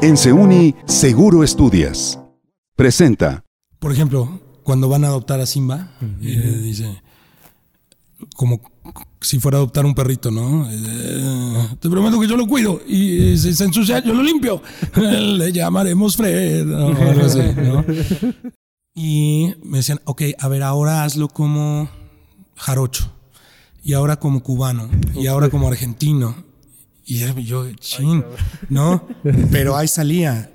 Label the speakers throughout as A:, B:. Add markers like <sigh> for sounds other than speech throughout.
A: En Seuni, Seguro Estudias. Presenta.
B: Por ejemplo, cuando van a adoptar a Simba, eh, dice, como si fuera a adoptar un perrito, ¿no? Eh, te prometo que yo lo cuido y si se ensucia, yo lo limpio. <laughs> Le llamaremos Fred o algo así, ¿no? Y me decían, ok, a ver, ahora hazlo como jarocho, y ahora como cubano, y ahora como argentino. Y yo, chin, ¿no? <laughs> Pero ahí salía.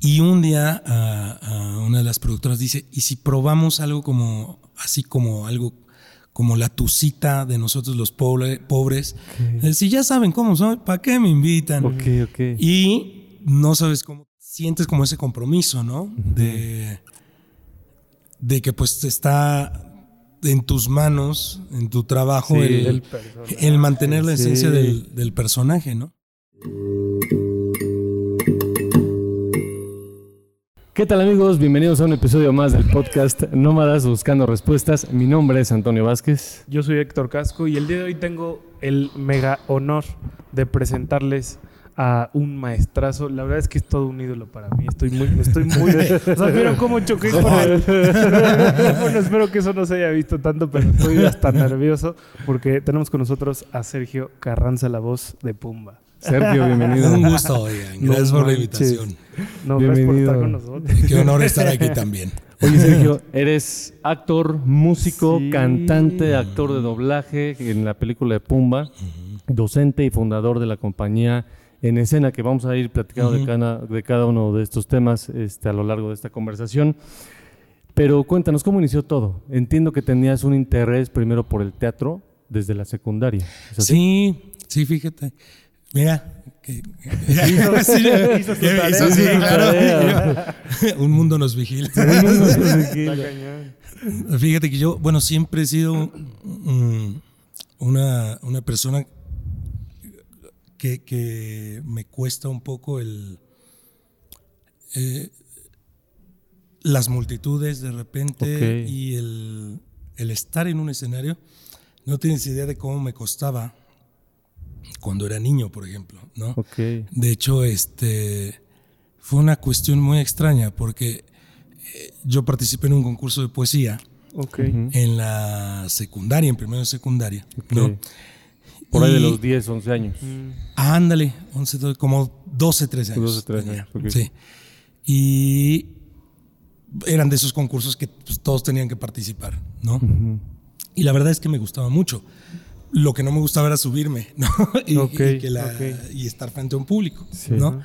B: Y un día a, a una de las productoras dice, ¿y si probamos algo como, así como algo como la tucita de nosotros los pobre- pobres? Si ya saben cómo soy, ¿para qué me invitan?
C: Ok, ok.
B: Y no sabes cómo sientes como ese compromiso, ¿no? De, de que pues está en tus manos, en tu trabajo,
C: Sí.
B: el,
C: El
B: el mantener la
C: Sí.
B: esencia del, del personaje, ¿no?
C: ¿Qué tal amigos? Bienvenidos a un episodio más del podcast Nómadas Buscando Respuestas. Mi nombre es Antonio Vázquez.
D: Yo soy Héctor Casco y el día de hoy tengo el mega honor de presentarles a un maestrazo. La verdad es que es todo un ídolo para mí. Estoy muy, estoy muy. <laughs> o sea, ¿vieron cómo choqué con él? bueno, espero que eso no se haya visto tanto, pero estoy hasta nervioso porque tenemos con nosotros a Sergio Carranza, la voz de Pumba.
C: Sergio, bienvenido.
B: Un gusto, oigan. Gracias
D: No
B: por la invitación.
D: No, gracias por
C: Bienvenido.
D: estar con nosotros.
B: Qué honor estar aquí también.
C: Oye Sergio, eres actor, músico,
D: Sí.
C: cantante, actor de doblaje en la película de Pumba, docente y fundador de la compañía En Escena, que vamos a ir platicando de, cada, de cada uno de estos temas este, a lo largo de esta conversación. Pero cuéntanos, ¿cómo inició todo? Entiendo que tenías un interés primero por el teatro desde la secundaria.
B: Sí, sí, fíjate. Mira. que-
D: Hizo su
B: claro.
C: tarea. <laughs>
B: Un mundo nos vigila. <laughs> Fíjate que yo, bueno, siempre he sido una, una persona que, que me cuesta un poco el eh, las multitudes de repente y el, el estar en un escenario. No tienes idea de cómo me costaba cuando era niño, por ejemplo, ¿no? De hecho, este fue una cuestión muy extraña porque eh, yo participé en un concurso de poesía
D: Ok.
B: en la secundaria, en primero de secundaria. ¿no?
C: Por ahí de
B: Y-
C: los 10, 11 años.
B: Ándale, 11, 12, como 12, 13 años.
C: 12, 13
B: tenía.
C: años, ok.
B: Sí. Y eran de esos concursos que pues, todos tenían que participar, ¿no? Y la verdad es que me gustaba mucho. Lo que no me gustaba era subirme, <laughs> ¿no? y,
D: Ok,
B: y que la-
D: ok.
B: y estar frente a un público,
C: Sí.
B: ¿no?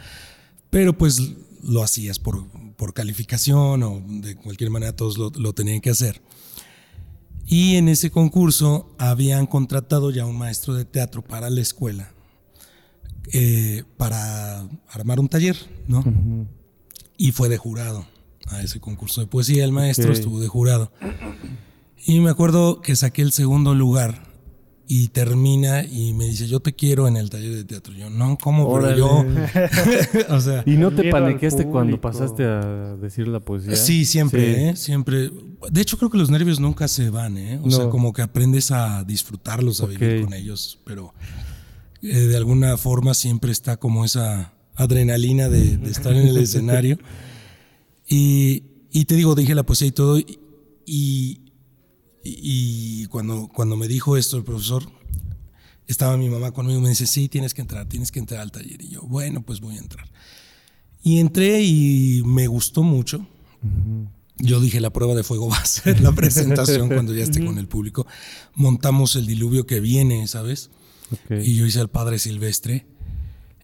B: Pero pues lo hacías por, por calificación o de cualquier manera todos lo, lo tenían que hacer. Y en ese concurso habían contratado ya un maestro de teatro para la escuela eh, para armar un taller, ¿no? Y fue de jurado a ese concurso de poesía. El maestro estuvo de jurado. Y me acuerdo que saqué el segundo lugar y termina y me dice, yo te quiero en el taller de teatro. Yo, no, ¿cómo? Pero yo... <laughs> <laughs> o sea,
C: ¿Y no te paniqueaste cuando pasaste a decir la poesía?
B: Sí, siempre,
C: Sí.
B: ¿eh? Siempre. De hecho, creo que los nervios nunca se van, ¿eh? O sea, como que aprendes a disfrutarlos, a vivir con ellos, pero eh, de alguna forma siempre está como esa adrenalina de, de estar en el <laughs> escenario. Y, y te digo, dije la poesía y todo, y, y, y cuando, cuando me dijo esto el profesor, estaba mi mamá conmigo y me dice, sí, tienes que entrar, tienes que entrar al taller. Y yo, bueno, pues voy a entrar. Y entré y me gustó mucho. Yo dije, la prueba de fuego <laughs> va a ser la presentación cuando ya esté con el público. Montamos el diluvio que viene, ¿sabes?
C: Ok.
B: Y yo hice al Padre Silvestre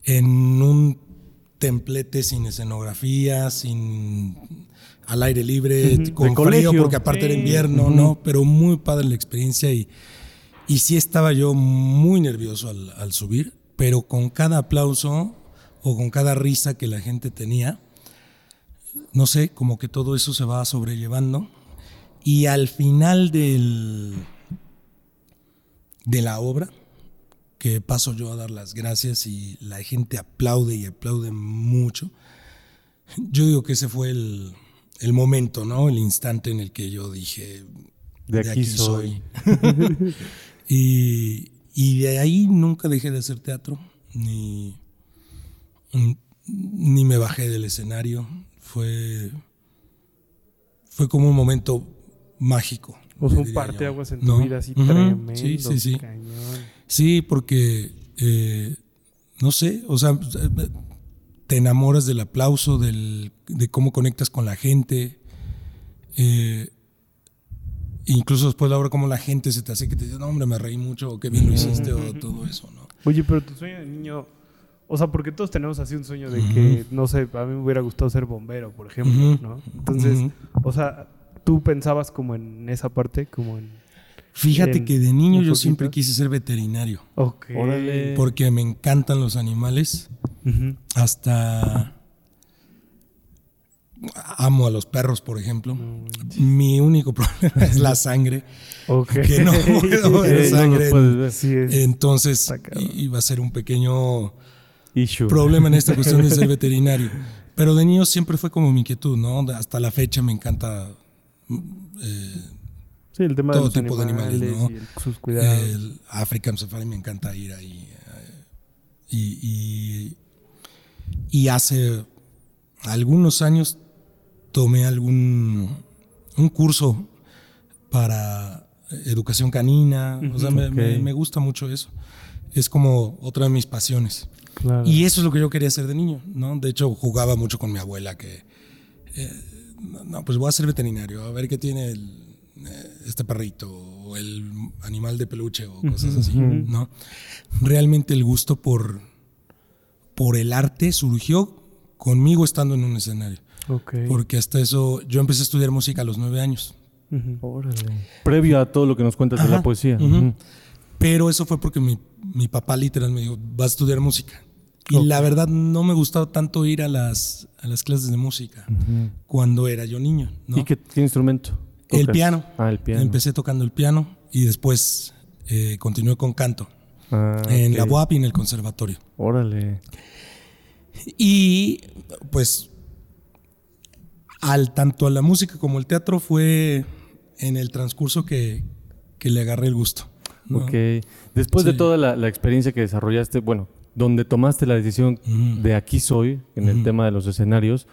B: en un templete sin escenografía, sin al aire libre, con
C: De
B: frío,
C: colegio.
B: porque aparte era
D: Sí.
B: invierno, ¿no? Pero muy padre la experiencia y, y sí estaba yo muy nervioso al, al subir, pero con cada aplauso o con cada risa que la gente tenía, no sé, como que todo eso se va sobrellevando. Y al final del, de la obra, que paso yo a dar las gracias y la gente aplaude y aplaude mucho, yo digo que ese fue el, el momento, ¿no? El instante en el que yo dije,
C: De aquí soy. <laughs>
B: y, y de ahí nunca dejé de hacer teatro, ni, ni me bajé del escenario. Fue, fue como un momento mágico.
D: O sea, un
B: diría
D: parte
B: yo.
D: aguas en
B: ¿No?
D: tu vida así tremendo.
B: Sí, sí, sí.
D: cañón.
B: Sí, porque, eh, no sé, o sea, te enamoras del aplauso, del, de cómo conectas con la gente. eh, incluso después de la obra, cómo la gente se te hace que te dice, no, hombre, me reí mucho, o qué bien lo hiciste, o todo eso, ¿no?
D: Oye, pero tu sueño de niño. O sea, porque todos tenemos así un sueño de que, no sé, a mí me hubiera gustado ser bombero, por ejemplo. ¿no? Entonces, o sea, tú pensabas como en esa parte, como en.
B: Fíjate
D: En-
B: que de niño yo
D: poquito.
B: siempre quise ser veterinario,
D: Ok.
C: Órale.
B: porque me encantan los animales, Hasta amo a los perros, por ejemplo. Mi único <laughs> problema es la sangre,
D: Ok. <laughs>
B: que no puedo ver
C: no lo
B: sangre.
C: puedes ver.
D: Sí, es-
B: Entonces iba a ser un pequeño
C: Issue.
B: problema en esta <laughs> cuestión de ser veterinario. Pero de niño siempre fue como mi inquietud, ¿no? Hasta la fecha me encanta mm, eh,
D: sí, el tema
B: todo
D: de los
B: tipo de animales, ¿no?
D: y el- sus cuidados.
B: el African Safari, me encanta ir ahí. eh, y, y, y hace algunos años tomé algún un curso para educación canina. O sea, me,
C: Ok.
B: me- me gusta mucho eso. Es como otra de mis pasiones.
D: claro.
B: Y eso es lo que yo quería hacer de niño, ¿no? De hecho, jugaba mucho con mi abuela que, eh, no, pues voy a ser veterinario, a ver qué tiene el, eh, este perrito o el animal de peluche o cosas así, ¿no? Realmente el gusto por, por el arte surgió conmigo estando en un escenario. Porque hasta eso, yo empecé a estudiar música a los nueve años.
C: Previo a todo lo que nos cuentas de la poesía.
B: Pero eso fue porque mi, mi papá literal me dijo, vas a estudiar música. Y la verdad no me gustaba tanto ir a las, a las clases de música cuando era yo niño. ¿no?
C: ¿Y qué, qué instrumento?
B: El piano.
C: Ah, el piano.
B: Empecé tocando el piano y después eh, continué con canto
C: Ah,
B: en la. UAP y en el conservatorio.
C: Órale.
B: Y pues al tanto a la música como el teatro fue en el transcurso que, que le agarré el gusto. ¿no?
C: Ok. Después de toda la, la experiencia que desarrollaste, bueno, donde tomaste la decisión de aquí soy, en el tema de los escenarios,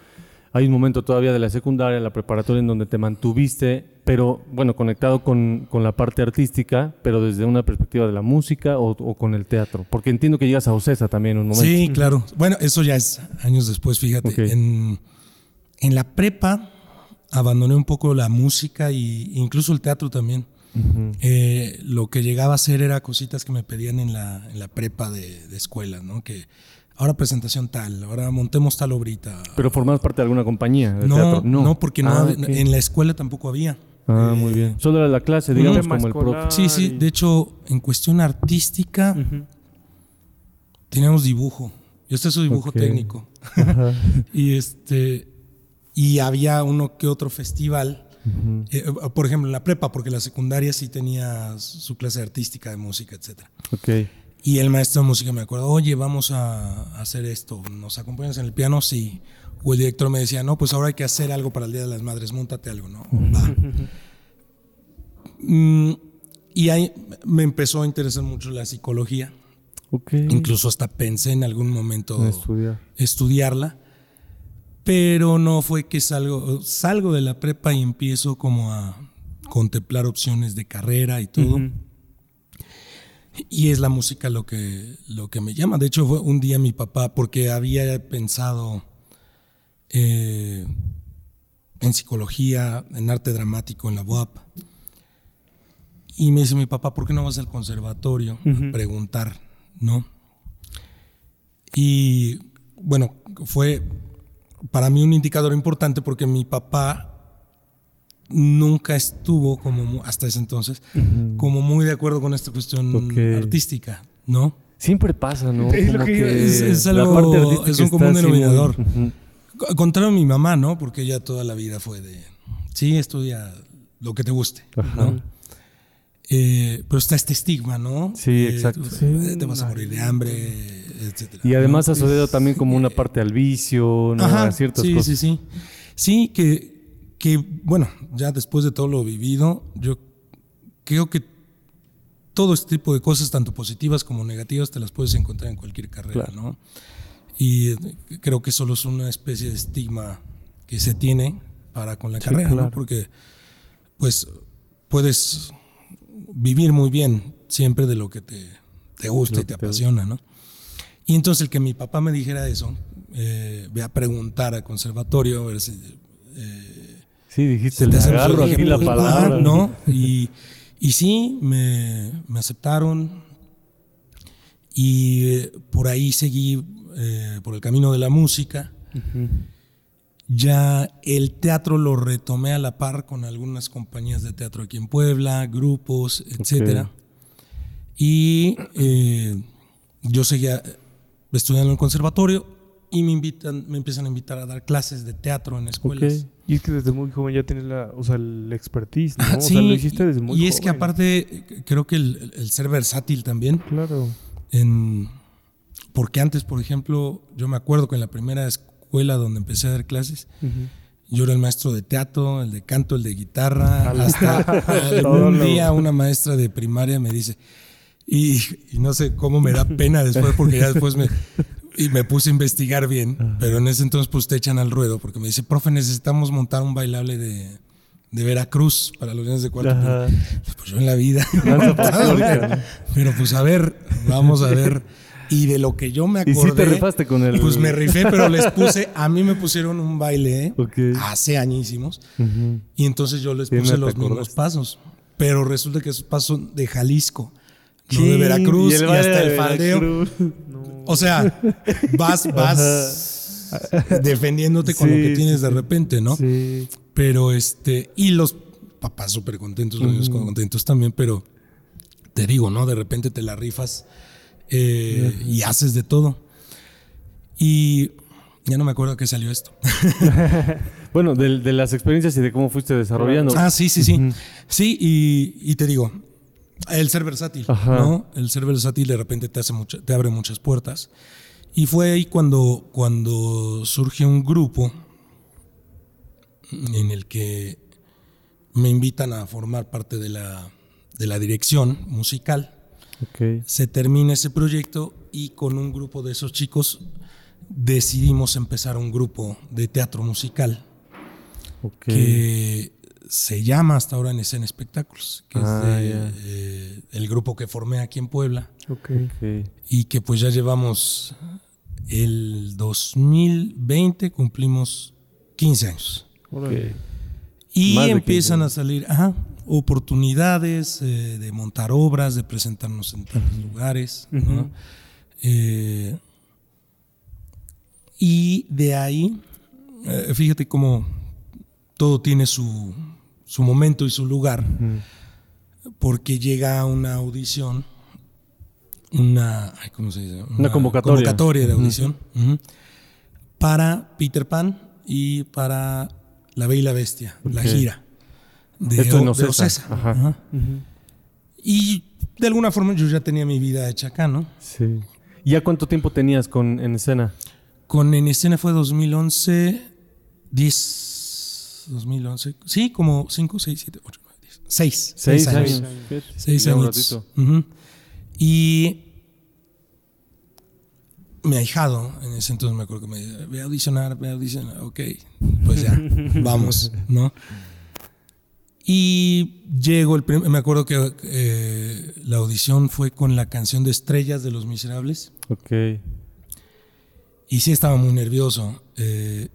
C: hay un momento todavía de la secundaria, la preparatoria, en donde te mantuviste, pero bueno, conectado con, con la parte artística, pero desde una perspectiva de la música o, o con el teatro. Porque entiendo que llegas a Ocesa también en un momento.
B: Sí, claro. Bueno, eso ya es años después, fíjate. En, en la prepa abandoné un poco la música y incluso el teatro también. Eh, lo que llegaba a hacer era cositas que me pedían en la, en la prepa de, de escuela, ¿no? Que ahora presentación tal, ahora montemos tal obrita.
C: Pero formabas parte de alguna compañía de
B: no,
C: teatro.
B: no, porque no,
C: Ah,
B: en la escuela tampoco había.
C: Ah,
B: Eh,
C: muy bien. Solo era la clase, digamos, como el profe.
B: Sí, sí. De hecho, en cuestión artística,
D: Ujú.
B: teníamos dibujo. Yo este es su dibujo técnico. <laughs> Y este y había uno que otro festival.
C: Ujú.
B: eh, por ejemplo, en la prepa, porque la secundaria sí tenía su clase artística de música, etcétera.
C: Ok.
B: Y el maestro de música me acuerdo, oye, vamos a hacer esto, ¿nos acompañas en el piano? Sí. O el director me decía, no, pues ahora hay que hacer algo para el Día de las Madres, montate algo, ¿no? Va. <laughs> Mm, y ahí me empezó a interesar mucho la psicología.
C: Ok.
B: Incluso hasta pensé en algún momento
C: En estudiar.
B: estudiarla, pero no fue que salgo, salgo de la prepa y empiezo como a contemplar opciones de carrera y todo. Y es la música lo que, lo que me llama. De hecho, fue un día mi papá, porque había pensado eh, en psicología, en arte dramático, en la UAP. Y me dice mi papá, ¿por qué no vas al conservatorio a preguntar? ¿No? Y bueno, fue para mí un indicador importante porque mi papá nunca estuvo como hasta ese entonces como muy de acuerdo con esta cuestión artística, ¿no?
C: Siempre pasa, ¿no?
D: Es lo
C: Como
D: que
C: que.
B: Es- es
C: la
B: algo-
C: parte artística
B: es un común
C: muy-
B: denominador. Co- Contrario a mi mamá, ¿no? Porque ella toda la vida fue de, sí, estudia lo que te guste, ¿no? Eh, pero está este estigma, ¿no?
C: Sí,
B: Eh,
C: exacto. Sí.
B: eh, Te vas a morir de hambre, etcétera.
C: Y además
B: ¿no?
C: asociado también como una parte al vicio, ¿no?
B: Ajá,
C: a ciertas
B: sí,
C: cosas.
B: sí, sí. Sí, que, que, bueno, ya después de todo lo vivido, yo creo que todo este tipo de cosas, tanto positivas como negativas, te las puedes encontrar en cualquier carrera,
C: Claro.
B: ¿no? Y creo que solo es una especie de estigma que se tiene para con la
D: Sí,
B: carrera, ¿no?
D: claro.
B: Porque pues puedes vivir muy bien siempre de lo que te, te gusta
C: Lo
B: y te apasiona, ¿no? Y entonces el que mi papá me dijera eso, eh, ve a preguntar al conservatorio, a ver si... eh,
C: Sí, dijiste, le
B: te hace
C: agarro aquí la palabra.
B: ¿no? Y, y sí, me, me aceptaron. Y eh, por ahí seguí eh, por el camino de la música. Ya el teatro lo retomé a la par con algunas compañías de teatro aquí en Puebla, grupos, etcétera. Y eh, yo seguía estudiando en el conservatorio y me invitan, me empiezan a invitar a dar clases de teatro en escuelas.
C: Ok.
D: Y es que desde muy joven ya tienes la, o sea, el expertise, ¿no? O
B: sí,
D: sea, lo hiciste
B: y-
D: desde muy
B: y
D: joven.
B: es que aparte eh, creo que el, el ser versátil también
D: Claro.
B: en porque antes por ejemplo yo me acuerdo que en la primera escuela donde empecé a dar clases yo era el maestro de teatro el de canto el de guitarra <laughs> hasta <laughs>
D: lo-
B: día una maestra de primaria me dice y, y no sé cómo me da pena <laughs> después porque ya después me y me puse a investigar bien pero en ese entonces pues te echan al ruedo porque me dice profe necesitamos montar un bailable de de Veracruz para los niños de cuarto pues yo en la vida.
C: Danza folclórica, ¿no?
B: Pero pues a ver, vamos a ver. Y de lo que yo me
C: Y
B: acordé.
C: sí te rifaste con el...
B: Pues me rifé, pero les puse, a mí me pusieron un baile ¿eh? Hace añísimos.
C: Ujú.
B: Y entonces yo les puse los mismos pasos. Pero resulta que esos pasos son de Jalisco, no de Veracruz, y,
C: el
B: hasta el faldeo. O sea, vas, vas defendiéndote con lo que tienes de repente, ¿no?
C: Sí.
B: Pero este, y los papás súper contentos, los niños contentos también, pero te digo, ¿no? De repente te la rifas eh, y haces de todo. Y ya no me acuerdo qué salió esto. <laughs>
C: Bueno, de, de las experiencias y de cómo fuiste desarrollando.
B: ah, sí, sí, sí. Sí, y, y te digo, el ser versátil,
C: Ajá.
B: ¿no? El ser versátil de repente te, hace mucha- te abre muchas puertas. Y fue ahí cuando, cuando surge un grupo en el que me invitan a formar parte de la, de la dirección musical. Se termina ese proyecto y con un grupo de esos chicos decidimos empezar un grupo de teatro musical que se llama hasta ahora en escena espectáculos, que
C: Ah,
B: es de,
C: ya.
B: eh, el grupo que formé aquí en Puebla. Y que pues ya llevamos el 2020 cumplimos 15 años. Y
C: Más de 15
B: empiezan a salir ajá, oportunidades eh, de montar obras, de presentarnos en tantos lugares. Eh, y de ahí, eh, fíjate cómo todo tiene su, su momento y su lugar, porque llega una audición, una, ay, ¿cómo se dice?
C: Una convocatoria.
B: convocatoria de audición para Peter Pan y para La Bella y la Bestia, la gira. De,
C: Esto
B: O- de
C: Ocesa. Ajá.
B: Ajá.
D: Ujú.
B: Y de alguna forma yo ya tenía mi vida hecha acá, ¿no?
C: Sí. ¿Y ya cuánto tiempo tenías con, en escena?
B: Con En Escena fue 2011, 10, 2011, sí, como 5, 6, 7, 8, 9, 10, 6.
C: Seis años.
D: años.
C: Fíjate.
B: 6
C: Ya un
B: años.
C: ratito.
B: Ujú. Y mi ahijado, en ese entonces me acuerdo que me dice, ve a audicionar, ve a audicionar, ok, pues ya, <laughs> vamos, ¿no? Y llego, el me acuerdo que eh, la audición fue con la canción de Estrellas de Los Miserables.
C: Ok.
B: Y sí estaba muy nervioso. eh,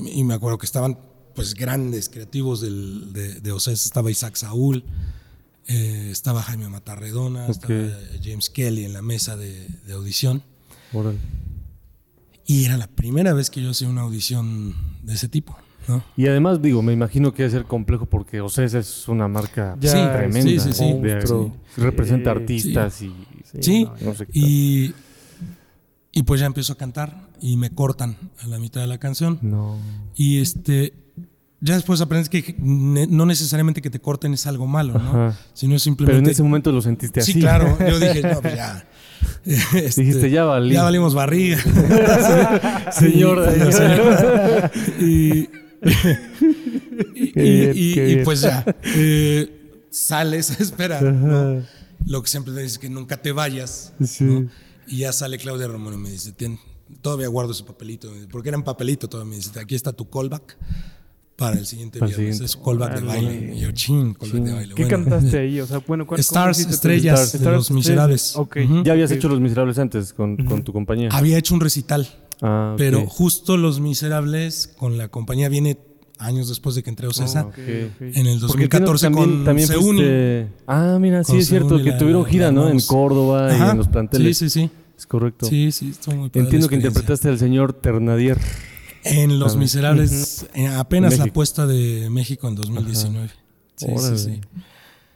B: y me acuerdo que estaban pues grandes creativos del, de, de Ocesa. Estaba Isaac Saúl, eh, estaba Jaime Matarredona,
C: Ok.
B: estaba James Kelly en la mesa de, de audición.
C: Órale.
B: Y era la primera vez que yo hacía una audición de ese tipo. ¿No?
C: Y además, digo, me imagino que debe ser complejo porque Ocesa es una marca
D: Ya,
B: Sí,
C: tremenda.
B: sí, sí, sí.
D: Monstruo.
C: representa
D: Sí,
C: artistas y...
B: Sí,
D: no,
C: no sé qué
B: Y, y pues ya empiezo a cantar y me cortan a la mitad de la canción.
C: No.
B: Y este, ya después aprendes que no necesariamente que te corten es algo malo, ¿no?
C: Ajá.
B: Sino
C: Pero
B: simplemente.
C: en ese momento lo sentiste así.
B: sí, claro. Yo dije, <laughs> no, pues ya. Este,
C: Dijiste, ya valí.
B: Ya valimos barriga. <laughs> <laughs>
C: Señor.
B: Señor. Y, y,
D: bien,
B: y- y- y pues ya. eh, sales a esperar. ¿no? Lo que siempre te dices es que nunca te vayas.
C: Sí.
B: ¿no? Y ya sale Claudia Romero y me dice, "Tien- todavía guardo ese papelito, porque era en papelito todavía. Me dice, aquí está tu callback para el siguiente
C: Para el
B: viernes.
C: siguiente.
B: Es callback de baile. Y yo, chin, callback de baile.
D: ¿Qué
B: Bueno.
D: cantaste ahí? O sea, <laughs> bueno, ¿cuál- cómo
B: Stars, estrellas de
D: Stars,
B: Los Miserables.
D: estrellas. Ok.
B: Ujú.
C: Ya habías
D: ok.
C: hecho Los Miserables antes con, con tu compañía.
B: Había hecho un recital,
C: Ah,
B: pero justo Los Miserables con la compañía viene años después de que entré a Ocesa.
C: Ok.
B: En el
C: Porque
B: 2014
C: entiendo que también,
B: con
C: también
B: Seuni.
C: fuiste- Ah, mira, sí es cierto, que
B: la-
C: tuvieron gira, ¿no? En. Córdoba y
B: Ajá.
C: en los planteles.
B: Sí, sí, sí.
C: Es correcto.
B: Sí, sí, estuvo muy padre
C: Entiendo que interpretaste al señor Ternadier.
B: En Los
C: Ah.
B: Miserables, eh, apenas la
C: México.
B: puesta de México en 2019. Sí,
C: Órale.
B: sí, sí.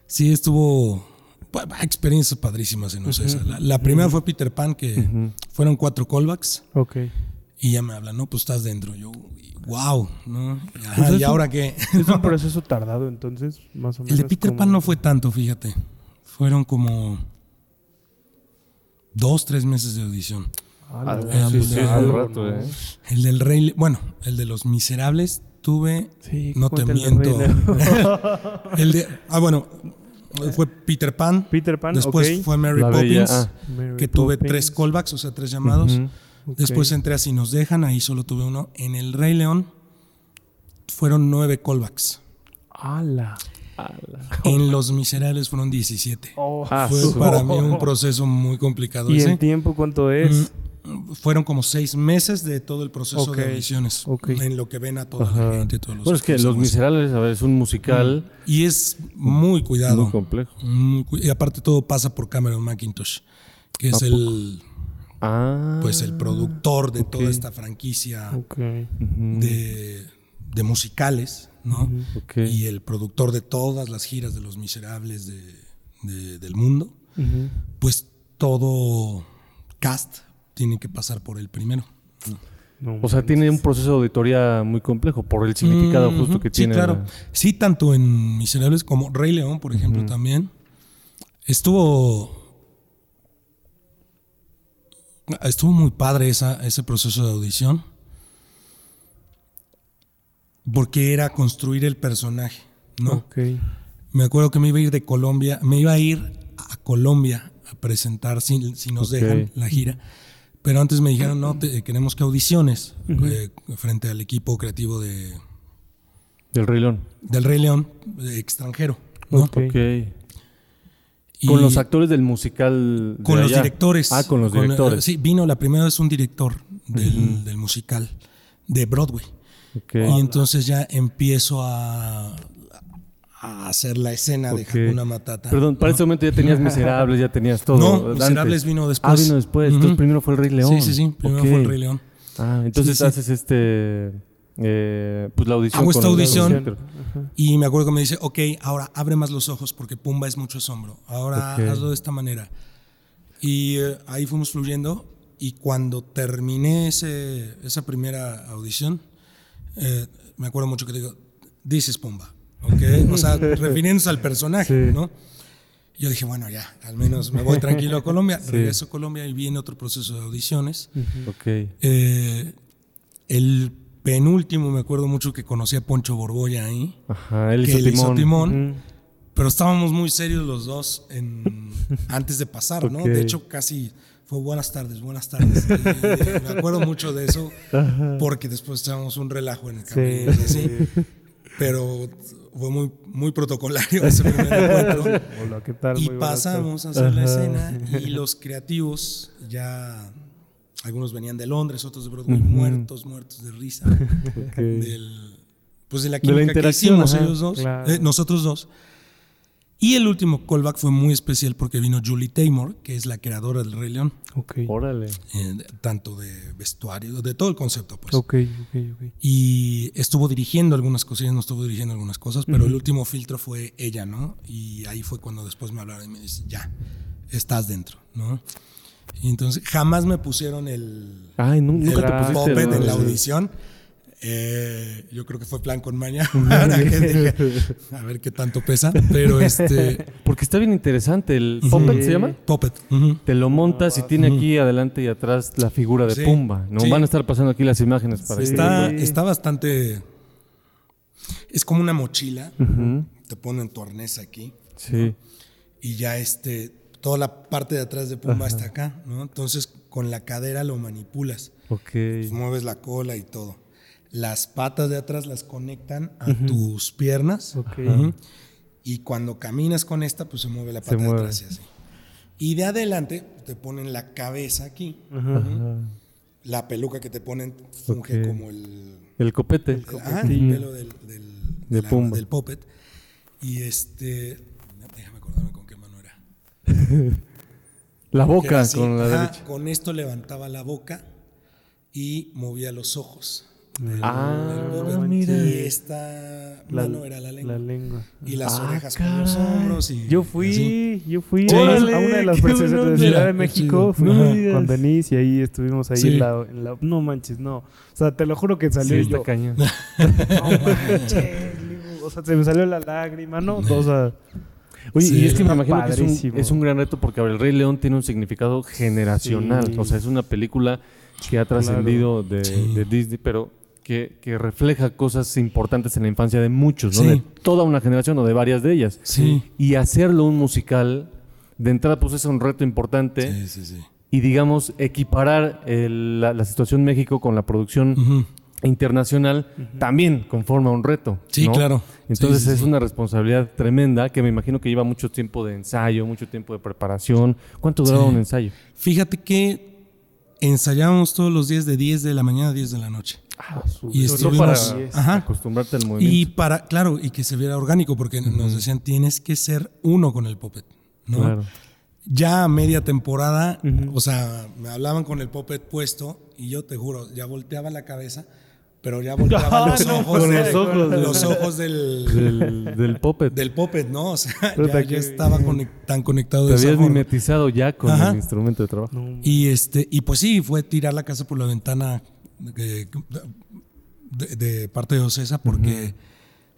B: Sí, estuvo. Pues, experiencias padrísimas en Ocesa. La, la primera fue Peter Pan, que fueron cuatro callbacks.
D: Ok.
B: Y ya me hablan, no, pues estás dentro. Yo, wow, ¿no? Y, ajá,
D: Pues
B: ¿y
D: eso-
B: ahora qué?
D: Es un proceso tardado, entonces, más o menos.
B: El de Peter
D: como-
B: Pan no fue tanto, fíjate. Fueron como dos, tres meses de audición.
D: Ah,
C: Ah,
B: sí, sí,
C: rato. ¿eh?
B: El del Rey, bueno, el de Los Miserables tuve,
D: Sí,
B: no te miento. <laughs> <laughs> El de, ah, bueno, fue Peter Pan.
D: Peter Pan,
B: Después fue Mary
C: La
B: Poppins,
C: ah.
D: Mary
B: que tuve tres callbacks, o sea, tres llamados. Después entré a Si nos dejan, ahí solo tuve uno. En el Rey León fueron nueve callbacks.
D: ¡Hala!
B: En Los Miserables fueron 17.
D: Oh.
C: Ah,
B: Fue
C: su-
B: para mí un <laughs> proceso muy complicado.
D: ¿Y
B: ese.
D: en tiempo cuánto es?
B: Mm, Fueron como seis meses de todo el proceso de audiciones. En lo que ven a toda
C: Ajá.
B: la gente. Todos los
C: Bueno, es que Los. Miserables, a ver, es un musical
B: Y es muy cuidado.
C: muy complejo.
B: Muy cu- y aparte todo pasa por Cameron McIntosh, que es el,
C: Ah.
B: pues el productor de toda esta franquicia de, de musicales, ¿no? Y el productor de todas las giras de Los Miserables de- de- del mundo. Pues todo cast tiene que pasar por el primero.
D: No,
C: O sea, tiene un proceso de auditoría muy complejo por el significado
B: Mm,
C: justo que
B: sí,
C: tiene.
B: claro.
C: la-
B: Sí, tanto en Miserables como Rey León, por ejemplo, también. Estuvo. Estuvo muy padre esa, ese proceso de audición. Porque era construir el personaje, ¿no?
D: Ok.
B: Me acuerdo que me iba a ir de Colombia, me iba a ir a Colombia a presentar si, si nos dejan la gira. Pero antes me dijeron, no, te- queremos que audiciones eh, frente al equipo creativo de,
C: Del Rey León.
B: del Rey León eh, extranjero. ¿no?
D: Ok.
B: Y
C: Con los actores del musical. de
B: con los directores.
C: Ah, con los
B: eh,
C: directores.
B: sí, vino la primera vez un director del, del musical de Broadway.
C: Ok.
B: Y entonces ya empiezo a, a hacer la escena de. Hakuna Matata.
C: Perdón, para
B: ¿no?
C: ese momento ya tenías Miserables, ya tenías <laughs> todo.
B: No. Miserables vino después.
C: Ah, vino después. Entonces primero fue el Rey León.
B: Sí, sí, sí. Primero fue el Rey León.
C: Ah, entonces
B: Sí, sí.
C: haces este. eh, pues la audición.
B: Hago esta audición. Y me acuerdo que me dice, ok, ahora abre más los ojos porque Pumba es mucho asombro. Ahora hazlo de esta manera. Y eh, ahí fuimos fluyendo. Y cuando terminé ese, esa primera audición, eh, me acuerdo mucho que digo, this is Pumba. ¿Ok? O sea, <laughs> refiriéndose al personaje, ¿no? Yo dije, bueno, ya, al menos me voy tranquilo a Colombia. <laughs> Regreso a Colombia y viene otro proceso de audiciones.
C: Ok.
B: Eh, el penúltimo, me acuerdo mucho que conocí a Poncho Borbolla ahí,
C: Ajá, él
B: que
C: hizo
B: él hizo
C: timón.
B: timón, pero estábamos muy serios los dos en- <laughs> antes de pasar, ¿no? De hecho, casi fue buenas tardes, buenas tardes. Y, eh, me acuerdo mucho de eso, porque después echábamos un relajo en el camino, y así. pero fue muy, muy protocolario <laughs> ese primer encuentro. <laughs>
D: Hola, ¿qué tal?
B: Y
D: Muy
B: pasamos a hacer la escena <laughs> y los creativos ya, algunos venían de Londres, otros de Broadway, muertos, muertos de risa. Del, pues de la
C: De la
B: química que hicimos
C: ajá,
B: ellos dos,
D: claro.
B: eh, nosotros dos. Y el último callback fue muy especial porque vino Julie Taymor, que es la creadora del Rey León,
D: Ok.
C: Órale.
B: eh, tanto de vestuario, de todo el concepto, pues.
D: Ok, ok, ok.
B: Y estuvo dirigiendo algunas cosillas, no estuvo dirigiendo algunas cosas, pero el último filtro fue ella, ¿no? Y ahí fue cuando después me hablaron y me dice, ya, estás dentro, ¿no? Y entonces jamás me pusieron el,
C: Ay, nu-
B: el
C: nunca te pusiste.
B: puppet en la
C: Sí.
B: Eh, yo creo que fue plan con maña. <laughs> Ahora que dije, a ver qué tanto pesa. Pero <laughs> este.
C: Porque está bien interesante. ¿El Puppet se llama?
B: Puppet.
C: Te lo montas y tiene aquí adelante y atrás la figura de
B: Sí,
C: Pumba. ¿no?
B: sí.
C: Van a estar pasando aquí las imágenes para que
B: Está, está bastante. Es como una mochila.
C: Ujú.
B: Te ponen tu arnés aquí.
C: Sí.
B: y ya este toda la parte de atrás de Pumba está acá, ¿no? Entonces con la cadera lo manipulas,
C: Ok.
B: pues, mueves la cola y todo. Las patas de atrás las conectan a tus piernas. Y cuando caminas con esta, pues se mueve la pata de atrás y así. Y de adelante te ponen la cabeza aquí. La peluca que te ponen funge como el,
C: El copete.
B: Ajá, el pelo del, del,
C: De
B: la-
C: Pumba.
B: del puppet. Y este. Déjame acordarme con qué mano era. <laughs>
C: La boca
B: así,
C: con la
B: ajá,
C: derecha.
B: Con esto levantaba la boca y movía los ojos.
C: Ah, mira.
B: Y esta mano era la lengua.
D: La lengua.
B: Y las
C: Ah,
B: orejas con los hombros. Y
D: Yo fui, yo fui a una de las
C: buena
D: de. Ciudad de México. Fui
C: No
D: con. Denise y ahí estuvimos ahí
B: Sí.
D: en, la, en la- No manches, no. O sea, te lo juro que salió
C: Sí,
D: yo.
C: cañón. <laughs>
D: No manches, o sea, se me salió la lágrima, ¿no? O sea,
C: Oye,
B: Sí,
C: y es que me imagino que es un,
D: padrísimo.
C: es un gran reto porque El Rey León tiene un significado generacional.
D: Sí.
C: O sea, es una película que ha trascendido de,
B: Sí.
C: de Disney, pero que, que refleja cosas importantes en la infancia de muchos, ¿no?
B: Sí.
C: De toda una generación o de varias de ellas.
B: Sí.
C: Y hacerlo un musical, de entrada, pues es un reto importante.
B: Sí, sí, sí.
C: Y digamos, equiparar el- la, la situación en México con la producción internacional también conforma un reto.
B: Sí,
C: ¿no?
B: claro.
C: Entonces
B: Sí, sí,
C: es
B: sí.
C: una responsabilidad tremenda que me imagino que lleva mucho tiempo de ensayo, mucho tiempo de preparación. ¿Cuánto duraba
B: Sí.
C: un ensayo?
B: Fíjate que ensayábamos todos los días de 10 de la mañana a 10 de la noche. Y
C: Solo para
B: estuvimos. Ajá.
C: acostumbrarte al
B: Y
C: movimiento.
B: para, claro, y que se viera orgánico, porque nos decían tienes que ser uno con el puppet. ¿no?
C: Claro.
B: Ya a media temporada, o sea, me hablaban con el puppet puesto y yo te juro, ya volteaba la cabeza, pero ya volteaba <laughs> los ojos,
C: Con
B: del-
C: los ojos.
B: los ojos del,
C: Del, del puppet.
B: del puppet, ¿no? O sea, ya, estaba tan conectado
C: Te habías
B: forma.
C: mimetizado ya con
B: Ajá.
C: el instrumento de trabajo.
B: Y este, y pues sí, fue tirar la casa por la ventana de, de- de parte de Ocesa, porque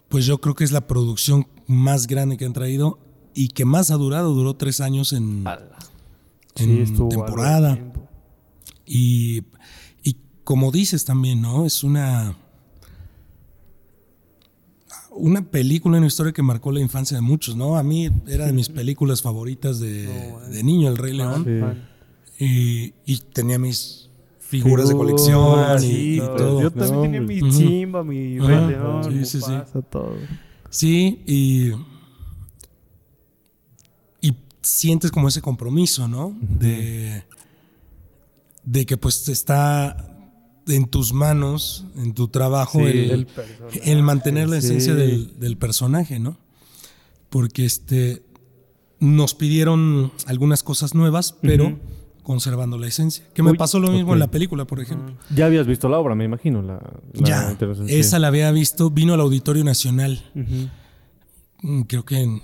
B: pues yo creo que es la producción más grande que han traído y que más ha durado, duró tres años en,
D: sí,
B: temporada. Y, y como dices también, ¿no? Es una. Una película, una historia que marcó la infancia de muchos, ¿no? A mí era de mis películas favoritas de, de niño, El Rey León.
C: Sí.
D: Fan.
B: Y, y tenía mis figuras de colección y,
D: Sí,
B: y
C: no,
B: todo.
D: Yo también
C: No,
D: tenía
C: hombre.
D: mi
B: Ujú.
D: Simba, mi
B: Ajá.
D: Rey León,
B: Sí, sí, sí.
D: Todo.
B: Sí, y, y sientes como ese compromiso, ¿no? De, de que pues está en tus manos, en tu trabajo,
C: Sí,
B: el,
D: el
B: mantener la
D: sí.
B: esencia del, del personaje, ¿no? Porque este nos pidieron algunas cosas nuevas, pero conservando la esencia. Que me
D: Uy,
B: pasó lo mismo en la película, por ejemplo.
C: Ya habías visto la obra, me imagino. La, la
B: ya, esa la había visto, vino al Auditorio Nacional, mm, creo que en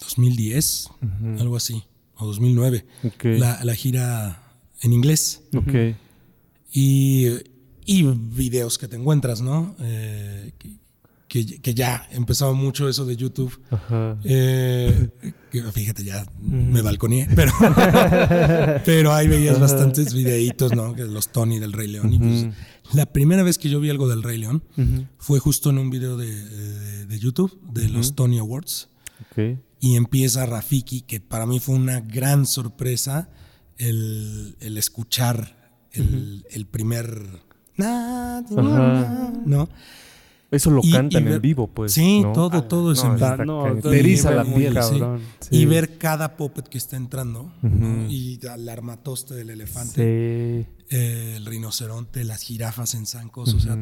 B: 2010, algo así, o 2009,
C: Ok.
B: la, la gira en inglés.
C: Ok.
B: Y, y videos que te encuentras, ¿no? Eh, que, que- ya empezaba mucho eso de YouTube.
C: Ajá.
B: Eh, que fíjate, ya me balconé, pero, <laughs> pero ahí veías bastantes videitos, ¿no? Que los Tony del Rey León. Y pues, la primera vez que yo vi algo del Rey León fue justo en un video de, de- de YouTube de los Tony Awards.
C: Ok.
B: Y empieza Rafiki, que para mí fue una gran sorpresa el, el escuchar el, el primer.
C: Ajá.
B: ¿No?
C: Eso lo
B: Y-
C: cantan
B: y ver-
C: en vivo, pues.
B: Sí,
C: ¿no?
B: todo, todo es en vivo.
C: está
D: No,
C: Te eriza la piel.
D: cabrón.
B: Sí.
D: Sí.
B: Y ver cada puppet que está entrando ¿no? y al armatoste del elefante,
D: Sí.
B: eh, el rinoceronte, las jirafas en zancos. O sea,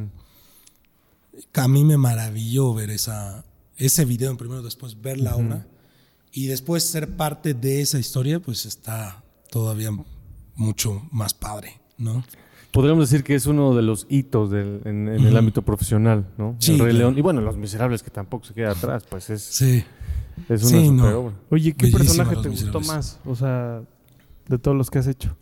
B: a mí me maravilló ver esa, ese video primero, después ver la obra y después ser parte de esa historia, pues está todavía mucho más padre, ¿no?
C: Podríamos decir que es uno de los hitos del- en, en el ámbito profesional, ¿no?
B: Sí,
C: el Rey. León. Y bueno, Los Miserables, que tampoco se queda atrás, pues es,
B: Sí.
C: es una
B: Sí, no.
C: super obra.
D: Oye, ¿qué
B: Bellísima
D: personaje te gustó más? O sea, de todos los que has hecho.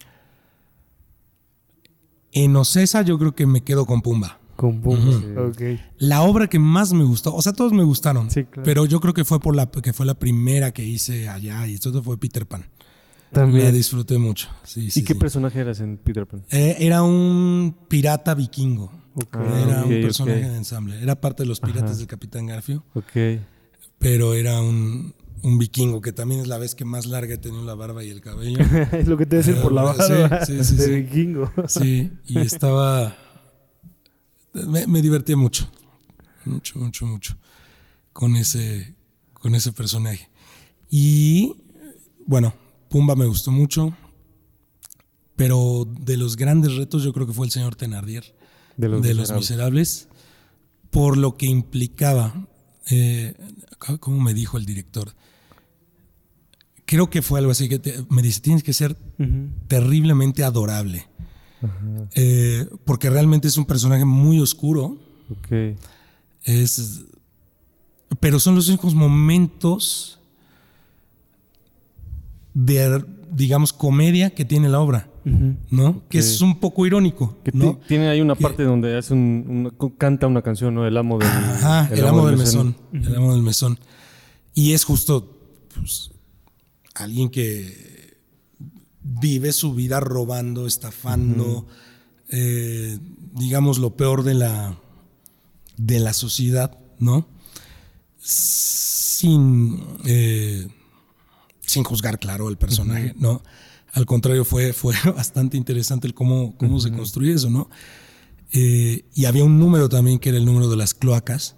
B: En Ocesa yo creo que me quedo con Pumba.
D: Con Pumba. Ok.
B: La obra que más me gustó, o sea, todos me gustaron,
D: Sí, claro.
B: pero yo creo que fue por la que fue la primera que hice allá y esto fue Peter Pan. La
D: También.
B: disfruté mucho. Sí,
C: ¿Y
B: sí,
C: qué
B: sí.
C: personaje eras en Peter Pan?
B: Eh, era un pirata vikingo. Era un personaje de ensamble. Era parte de los piratas
C: Ajá.
B: del Capitán Garfio,
C: Ok.
B: pero era un, un vikingo, que también es la vez que más larga he tenido la barba y el cabello. <laughs>
D: es lo que te decir por la
B: Sí,
D: barba
B: sí, sí,
D: de
B: sí.
D: vikingo.
B: Sí, y estaba. Me, me divertí mucho. Mucho, mucho, mucho. Con ese, con ese personaje. Y bueno, Pumba me gustó mucho. Pero de los grandes retos, yo creo que fue el señor Tenardier.
C: De los
B: de los miserables. Por lo que implicaba. eh, ¿Cómo me dijo el director? Creo que fue algo así que te- me dice: tienes que ser terriblemente adorable. Eh, porque realmente es un personaje muy oscuro. Es, pero son los únicos momentos de, digamos, comedia que tiene la obra, ¿no? Que es un poco irónico,
C: Que ti-
B: ¿no?
C: tiene ahí una
B: Que-
C: parte donde hace un, canta una canción, ¿no? El amo del,
B: Ajá, el, amo del mesón. El amo del mesón. Y es justo pues, alguien que vive su vida robando, estafando, eh, digamos, lo peor de la, de la sociedad, ¿no? Sin, eh, sin juzgar, claro, el personaje, ¿no? Al contrario, fue, fue <laughs> bastante interesante el cómo, cómo se construye eso, ¿no? Eh, y había un número también que era el número de las cloacas,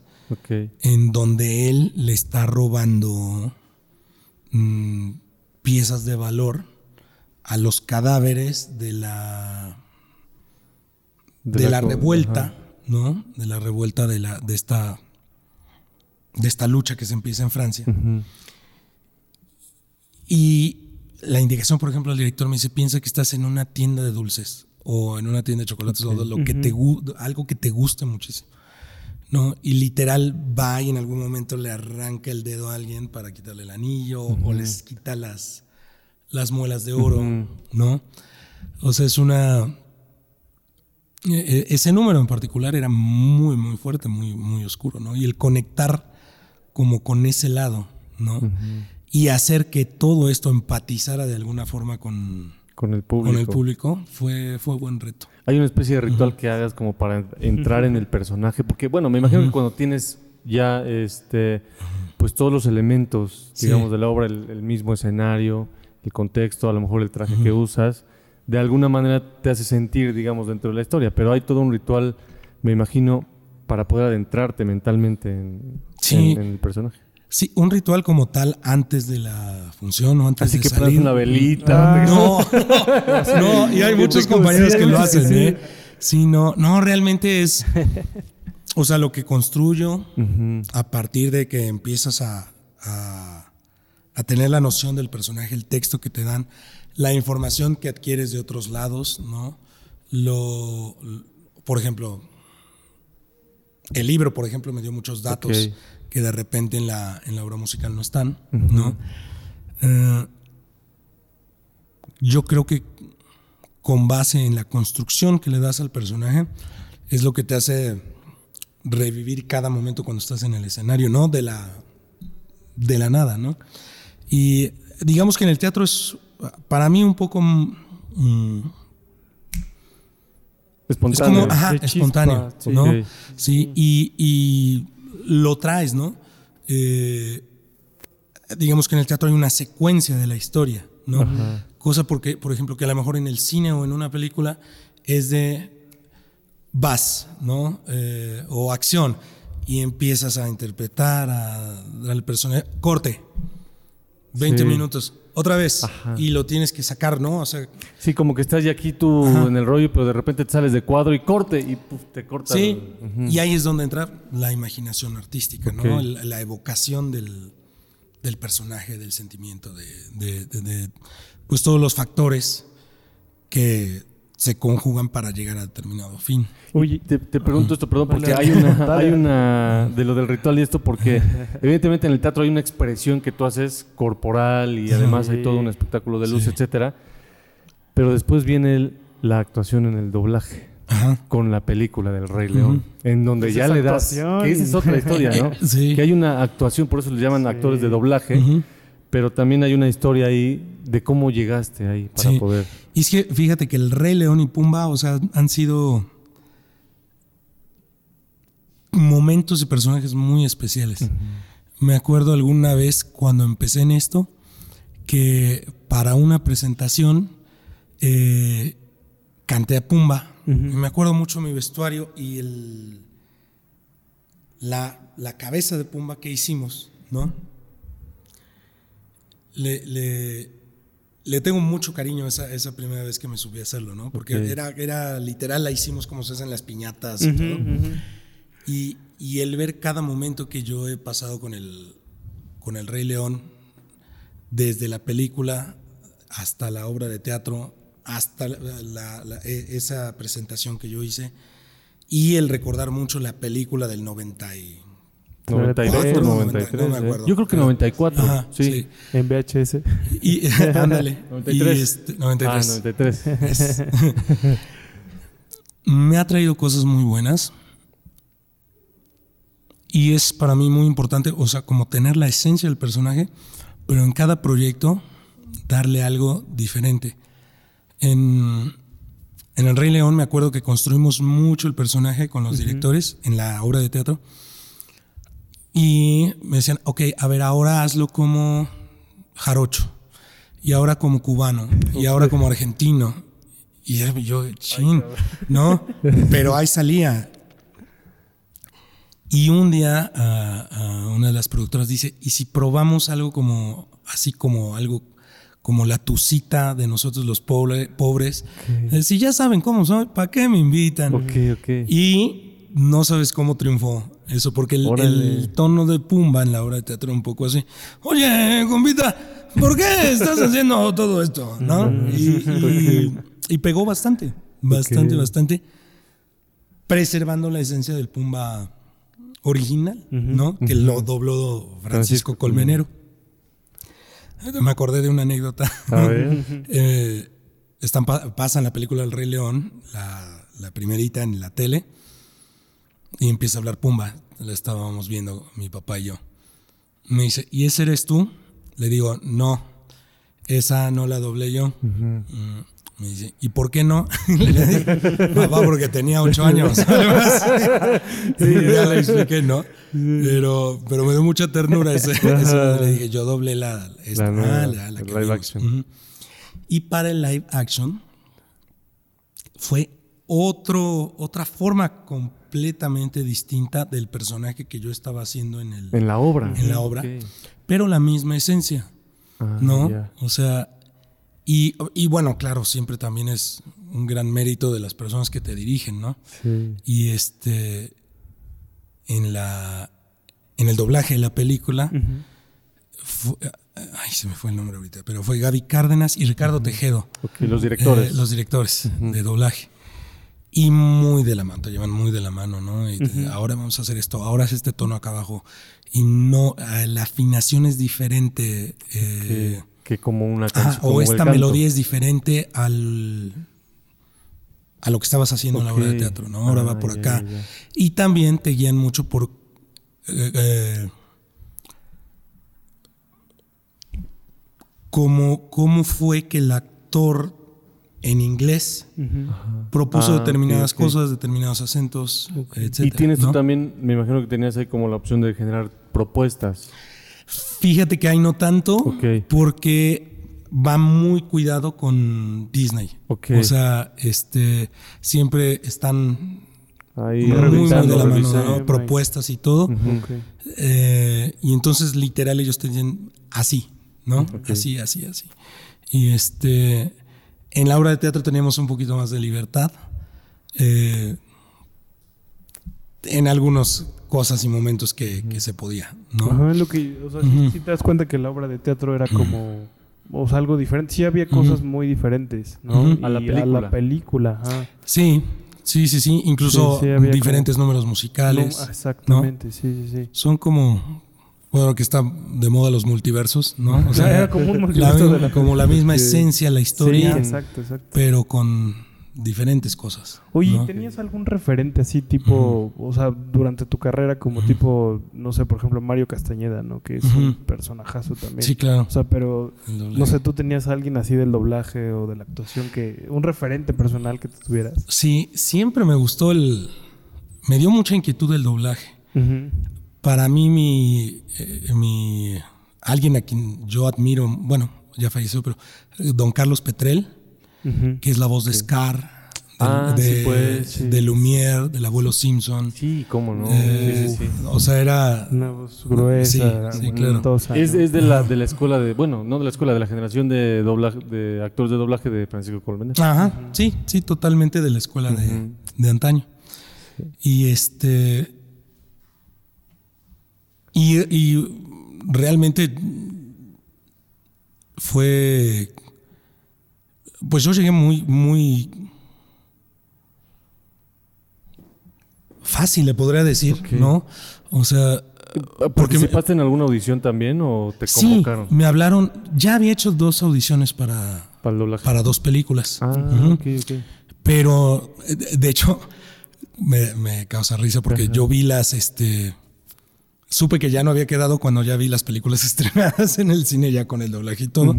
B: en donde él le está robando mm, piezas de valor a los cadáveres de la de, la, revuelta,
C: ajá.
B: ¿no? De la revuelta de la de esta de esta lucha que se empieza en Francia.
C: Ujú.
B: Y la indicación, por ejemplo, el director me dice, piensa que estás en una tienda de dulces o en una tienda de chocolates o lo que te algo que te guste muchísimo. ¿no? Y literal va y en algún momento le arranca el dedo a alguien para quitarle el anillo o les quita las, las muelas de oro, ¿no? O sea, es una... e- e- Ese número en particular era muy, muy fuerte, muy, muy oscuro, ¿no? Y el conectar como con ese lado, ¿no? Y hacer que todo esto empatizara de alguna forma con,
C: Con el público.
B: con el público fue, fue buen reto.
C: Hay una especie de ritual que hagas como para entrar en el personaje, porque bueno, me imagino que cuando tienes ya este pues todos los elementos,
B: Sí.
C: digamos, de la obra, el, el mismo escenario, el contexto, a lo mejor el traje que usas, de alguna manera te hace sentir, digamos, dentro de la historia, pero hay todo un ritual, me imagino, para poder adentrarte mentalmente en,
B: Sí.
C: en- en el personaje.
B: Sí, un ritual como tal antes de la función o antes
C: Así
B: de
C: que
B: salir.
C: pones una velita.
B: No, <laughs> no, y hay muchos compañeros que lo hacen. ¿eh? Sí, no, no, realmente es, o sea, lo que construyo a partir de que empiezas a, a, a tener la noción del personaje, el texto que te dan, la información que adquieres de otros lados, ¿no? Lo, por ejemplo, el libro, por ejemplo, me dio muchos datos
C: Ok.
B: Que de repente en la, en la obra musical no están, ¿no? Eh, yo creo que con base en la construcción que le das al personaje, es lo que te hace revivir cada momento cuando estás en el escenario, ¿no? De la, de la nada, ¿no? Y digamos que en el teatro es para mí un poco... mm, es
C: Espontáneo.
B: como, ajá,
D: chispa,
B: espontáneo,
D: sí.
B: ¿no? Sí, y, y lo traes, ¿no? Eh, digamos que en el teatro hay una secuencia de la historia, ¿no? Cosa porque, por ejemplo, que a lo mejor en el cine o en una película es de vas, ¿no? Eh, o acción. Y empiezas a interpretar, a el personaje. Corte. 20
C: Sí.
B: minutos. Otra vez.
C: Ajá.
B: Y lo tienes que sacar, ¿no? O sea,
C: Sí, como que estás ya aquí tú
B: Ajá.
C: en el rollo, pero de repente te sales de cuadro y corte y puf, te corta.
B: Sí,
C: el-
B: y ahí es donde entra la imaginación artística. ¿no? La evocación del, del personaje, del sentimiento, de, de- de- de, pues todos los factores que se conjugan para llegar a determinado fin.
C: Oye, te, te pregunto esto, perdón, porque hay una, hay una de lo del ritual y esto, porque <laughs> evidentemente en el teatro hay una expresión que tú haces corporal y además hay todo un espectáculo de luz,
B: Sí.
C: etcétera. Pero después viene el- la actuación en el doblaje
B: Ajá.
C: con la película del Rey León, en donde ya le das. Que esa es otra historia, ¿no? <laughs>
B: Sí.
C: Que hay una actuación, por eso le llaman actores de doblaje,
B: Ujú.
C: Pero también hay una historia ahí de cómo llegaste ahí para
B: Sí.
C: poder.
B: Y es que fíjate que el Rey León y Pumba, o sea, han sido momentos y personajes muy especiales. me acuerdo alguna vez cuando empecé en esto, que para una presentación eh, canté a Pumba. Me acuerdo mucho mi vestuario y el, la, la cabeza de Pumba que hicimos, ¿no? Le, le, le tengo mucho cariño esa, esa primera vez que me subí a hacerlo, ¿no? Porque
C: Ok.
B: era, era literal, la hicimos como se hacen las piñatas y todo. Y, y el ver cada momento que yo he pasado con el, con el Rey León, desde la película hasta la obra de teatro, hasta la- la- la- e- esa presentación que yo hice, y el recordar mucho la película del 90 y...
C: 92,
B: Cuatro,
C: 93.
B: no me
C: ¿eh?
B: acuerdo.
C: Yo creo que 94.
B: Ajá,
C: sí.
B: sí.
D: En VHS.
B: Y, <laughs> ándale.
C: 93.
B: Y este, 93.
C: Ah, 93.
B: Es- <laughs> me ha traído cosas muy buenas. Y es para mí muy importante, o sea, como tener la esencia del personaje, pero en cada proyecto darle algo diferente. En, en El Rey León me acuerdo que construimos mucho el personaje con los directores en la obra de teatro. Y me decían, ok, a ver, ahora hazlo como jarocho. Y ahora como cubano. Y ahora como argentino. Y yo, chin, ¿no? Pero ahí salía. Y un día a, a una de las productoras dice, ¿y si probamos algo como, así como algo, como la tucita de nosotros los pobre- pobres? Eh, Si ya saben cómo soy, ¿para qué me invitan?
C: ok, ok.
B: Y no sabes cómo triunfó eso, porque el, tono de Pumba en la obra de teatro un poco así. Oye, compita, ¿por qué estás <laughs> haciendo todo esto? ¿No? Y, y- y pegó bastante, bastante, bastante, preservando la esencia del Pumba original, ¿no? Que lo dobló Francisco. Colmenero. Me acordé de una anécdota.
C: A ver. <laughs>
B: Eh, están, pa- pasan la película El Rey León, la, la primerita en la tele, y empieza a hablar Pumba. La estábamos viendo mi papá y yo. Me dice, ¿y ese eres tú? Le digo, no, esa no la doblé yo. Mm, Me dice, ¿y por qué no? <laughs> le dije, papá, porque tenía ocho años. <laughs> Sí, ya le expliqué, ¿no? Pero, pero me dio mucha ternura ese. ese- le dije, yo doblé la, esta,
C: La nueva,
B: ah, la- la que
C: live
B: vimos".
C: action.
B: Ujú. Y para el live action fue otro, otra forma completamente distinta del personaje que yo estaba haciendo en, el,
C: En la obra.
B: en la obra, pero la misma esencia,
C: Ah,
B: ¿no? O sea, y, y bueno, claro, siempre también es un gran mérito de las personas que te dirigen, ¿no?
C: Sí.
B: Y este, en la, en el doblaje de la película, fu- ay, se me fue el nombre ahorita, pero fue Gaby Cárdenas y Ricardo Tejedo.
C: Los directores.
B: Eh, los directores de doblaje. Y muy de la mano, te llevan muy de la mano, ¿no? Y te- ahora vamos a hacer esto, ahora es este tono acá abajo. Y no, eh, la afinación es diferente. eh,
C: que, que como una canción. como
B: o esta
C: canto.
B: melodía es diferente al a lo que estabas haciendo en la obra de teatro, ¿no? Ahora
C: Ah,
B: va por
C: ya,
B: acá.
C: ya.
B: Y también te guían mucho por eh, eh, cómo, cómo fue que el actor en inglés propuso
C: Ah,
B: determinadas cosas, determinados acentos, etcétera,
C: Y tienes tú también, me imagino que tenías ahí como la opción de generar propuestas.
B: Fíjate que ahí no tanto, porque va muy cuidado con Disney. O sea, este, siempre están
C: Ahí
B: muy, de la mano, propuestas y todo. Eh, y entonces literal ellos te dicen así, ¿no? Así, así, así. Y este, en la obra de teatro teníamos un poquito más de libertad. eh, en algunas cosas y momentos que, que se podía, ¿no?
D: Ajá, lo que, o sea, sí- sí te das cuenta que la obra de teatro era como, o sea, algo diferente. Sí había cosas muy diferentes, ¿no?
C: A la
D: A
C: película.
D: la película, ajá.
B: Sí, sí, sí, sí. Incluso
D: Sí,
B: diferentes números musicales.
D: No, exactamente, sí, sí, sí.
B: Son como, bueno, que está de moda los multiversos, ¿no? O sea, <laughs>
D: Era como un
B: la
D: multiverso de la
B: como la misma
D: Sí.
B: esencia, la
D: Sí,
B: historia,
D: exacto, exacto.
B: pero con diferentes cosas.
D: Oye,
B: ¿no?
D: ¿tenías algún referente así tipo, o sea, durante tu carrera como tipo, no sé, por ejemplo, Mario Castañeda, ¿no? Que es un personajazo también.
B: Sí, claro.
D: O sea, pero, no sé, tú tenías a alguien así del doblaje o de la actuación que, un referente personal que tú tuvieras.
B: Sí, siempre me gustó el... Me dio mucha inquietud el doblaje. Para mí mi, eh, mi alguien a quien yo admiro, bueno, ya falleció, pero eh, don Carlos Petrel, que es la voz de Scar, de,
C: Ah, sí, pues, sí.
B: de Lumière, del abuelo Simpson.
C: Sí, cómo no.
B: Eh,
C: Sí, sí, sí.
B: O sea, era
D: Una voz gruesa,
B: Sí, sí, claro.
D: montosa,
C: Es, de la, de la escuela de, bueno, no de la escuela, de la generación de doblaje, de actores de doblaje de Francisco Colmenares.
B: Ajá, sí, sí, totalmente de la escuela de, de antaño. Y este. Y, y realmente fue. Pues yo llegué muy, muy. Fácil, le podría decir. ¿no? O sea, porque me-
C: ¿Participaste en alguna audición también o te
B: sí,
C: convocaron
B: me hablaron. Ya había hecho dos audiciones para,
C: para
B: dos películas.
C: Ah, ok, ok.
B: Pero, eh, de hecho, me, me causa risa porque yo vi las, este, supe que ya no había quedado cuando ya vi las películas <laughs> estrenadas en el cine ya con el doblaje y todo.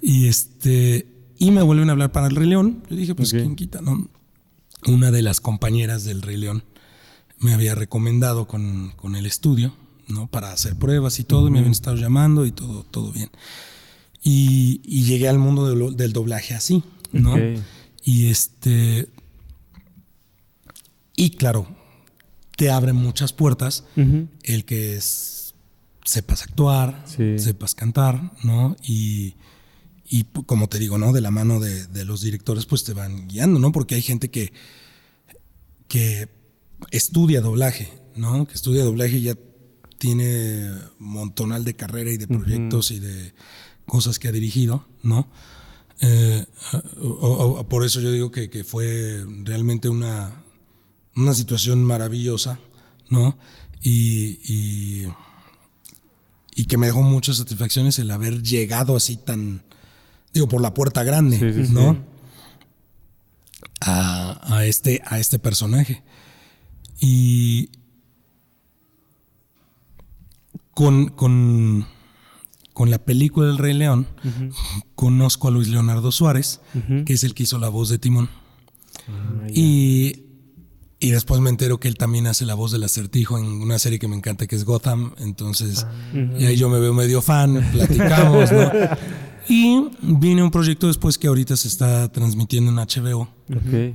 B: Y este, y me vuelven a hablar para el Rey León. Yo dije, pues. ¿quién quita? No? Una de las compañeras del Rey León me había recomendado con, con el estudio, ¿no? Para hacer pruebas y todo, y me habían estado llamando y todo, todo bien. Y, y llegué al mundo del, del doblaje así, ¿no? Y este. Y claro, te abre muchas puertas el que es- sepas actuar,
C: Sí.
B: sepas cantar, ¿no? Y, y como te digo, ¿no? De la mano de, de los directores, pues te van guiando, ¿no? Porque hay gente que, que estudia doblaje, ¿no? Que estudia doblaje y ya tiene montonal de carrera y de proyectos y de cosas que ha dirigido, ¿no? Eh, o- o- o- por eso yo digo que, que fue realmente una, una situación maravillosa, ¿no? Y, y, y que me dejó muchas satisfacciones el haber llegado así tan, digo, por la puerta grande,
C: Sí, sí, sí.
B: ¿no? A, a este, a este personaje. Y con, con, con la película del Rey León, conozco a Luis Leonardo Suárez, que es el que hizo la voz de Timón.
C: Ah,
B: Y, y después me entero que él también hace la voz del acertijo en una serie que me encanta que es Gotham. Entonces,
C: Ah.
B: y ahí yo me veo medio fan, <laughs> platicamos, ¿no? Y viene un proyecto después que ahorita se está transmitiendo en HBO,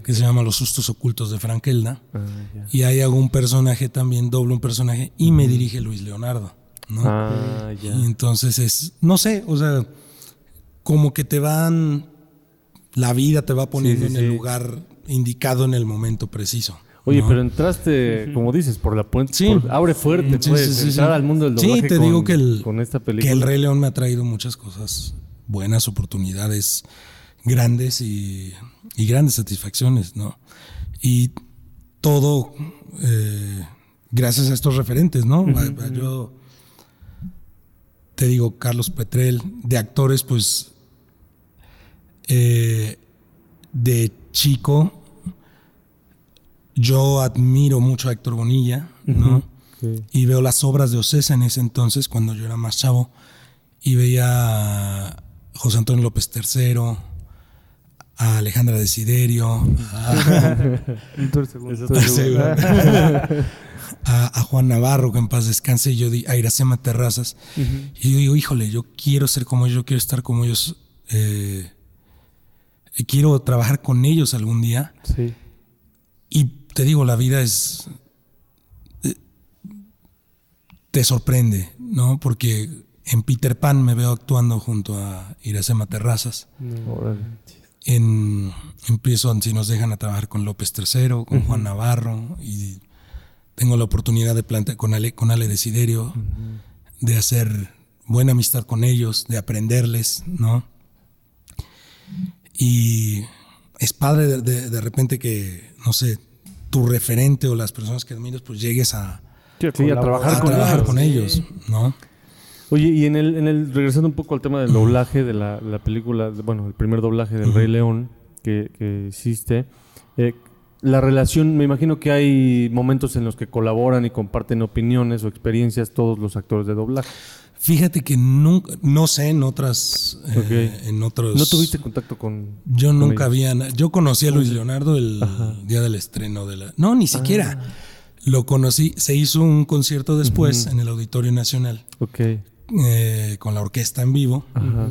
B: que se llama Los sustos ocultos de Frank Elda.
C: Ah.
B: Y ahí hago un personaje también, doble un personaje, y me dirige Luis Leonardo, ¿no?
C: Ah, ya.
B: Y entonces es, no sé, o sea, como que te van, la vida te va poniendo
C: sí,
B: en el
C: sí.
B: lugar indicado en el momento preciso.
C: Oye,
B: ¿no?
C: pero entraste, como dices, por la puerta.
B: Sí.
C: por- abre fuerte,
B: Sí,
C: pues,
B: sí, sí,
C: entrar
B: sí.
C: al mundo del
B: Sí,
C: doblaje
B: te
C: con,
B: digo que el-
C: con esta
B: que
C: película.
B: el Rey León me ha traído muchas cosas buenas, oportunidades grandes y, y grandes satisfacciones, ¿no? Y todo eh, gracias a estos referentes, ¿no? Yo te digo, Carlos Petrel, de actores, pues eh, de chico, yo admiro mucho a Héctor Bonilla, ¿no?
C: Sí.
B: y veo las obras de Ocesa en ese entonces, cuando yo era más chavo, y veía a José Antonio López III, a Alejandra Desiderio, <laughs> a, <laughs> <laughs> a- a Juan Navarro, que en paz descanse, y yo di a Iracema Terrazas, y yo digo, híjole, yo quiero ser como ellos, yo quiero estar como ellos, eh, quiero trabajar con ellos algún día.
D: Sí.
B: Y te digo, la vida es. eh, Te sorprende, ¿no? Porque en Peter Pan me veo actuando junto a Iracema Terrazas.
C: Órale.
B: En, empiezo, si nos dejan a trabajar con López III, con Juan Navarro, y tengo la oportunidad de plantear con Ale, con Ale Desiderio, de hacer buena amistad con ellos, de aprenderles, ¿no? Y es padre de, de- de repente que, no sé, tu referente o las personas que admiras, pues llegues a,
C: Sí, a trabajar
B: a
C: con
B: trabajar
C: ellos.
B: con ellos, ¿no?
C: Oye, y en el, en el, regresando un poco al tema del doblaje de la, la película, de- bueno, el primer doblaje del Rey León que, que hiciste, eh, la relación, me imagino que hay momentos en los que colaboran y comparten opiniones o experiencias todos los actores de doblaje.
B: Fíjate que nunca, no sé, en otras, eh, en otros...
C: ¿No tuviste contacto con...?
B: Yo
C: con
B: nunca
C: ellos?
B: había... Yo conocí a Luis Leonardo el
C: Ajá.
B: día del estreno de la... No, ni siquiera. Lo conocí, se hizo un concierto después en el Auditorio Nacional
C: Ok.
B: eh, con la orquesta en vivo
C: Ajá.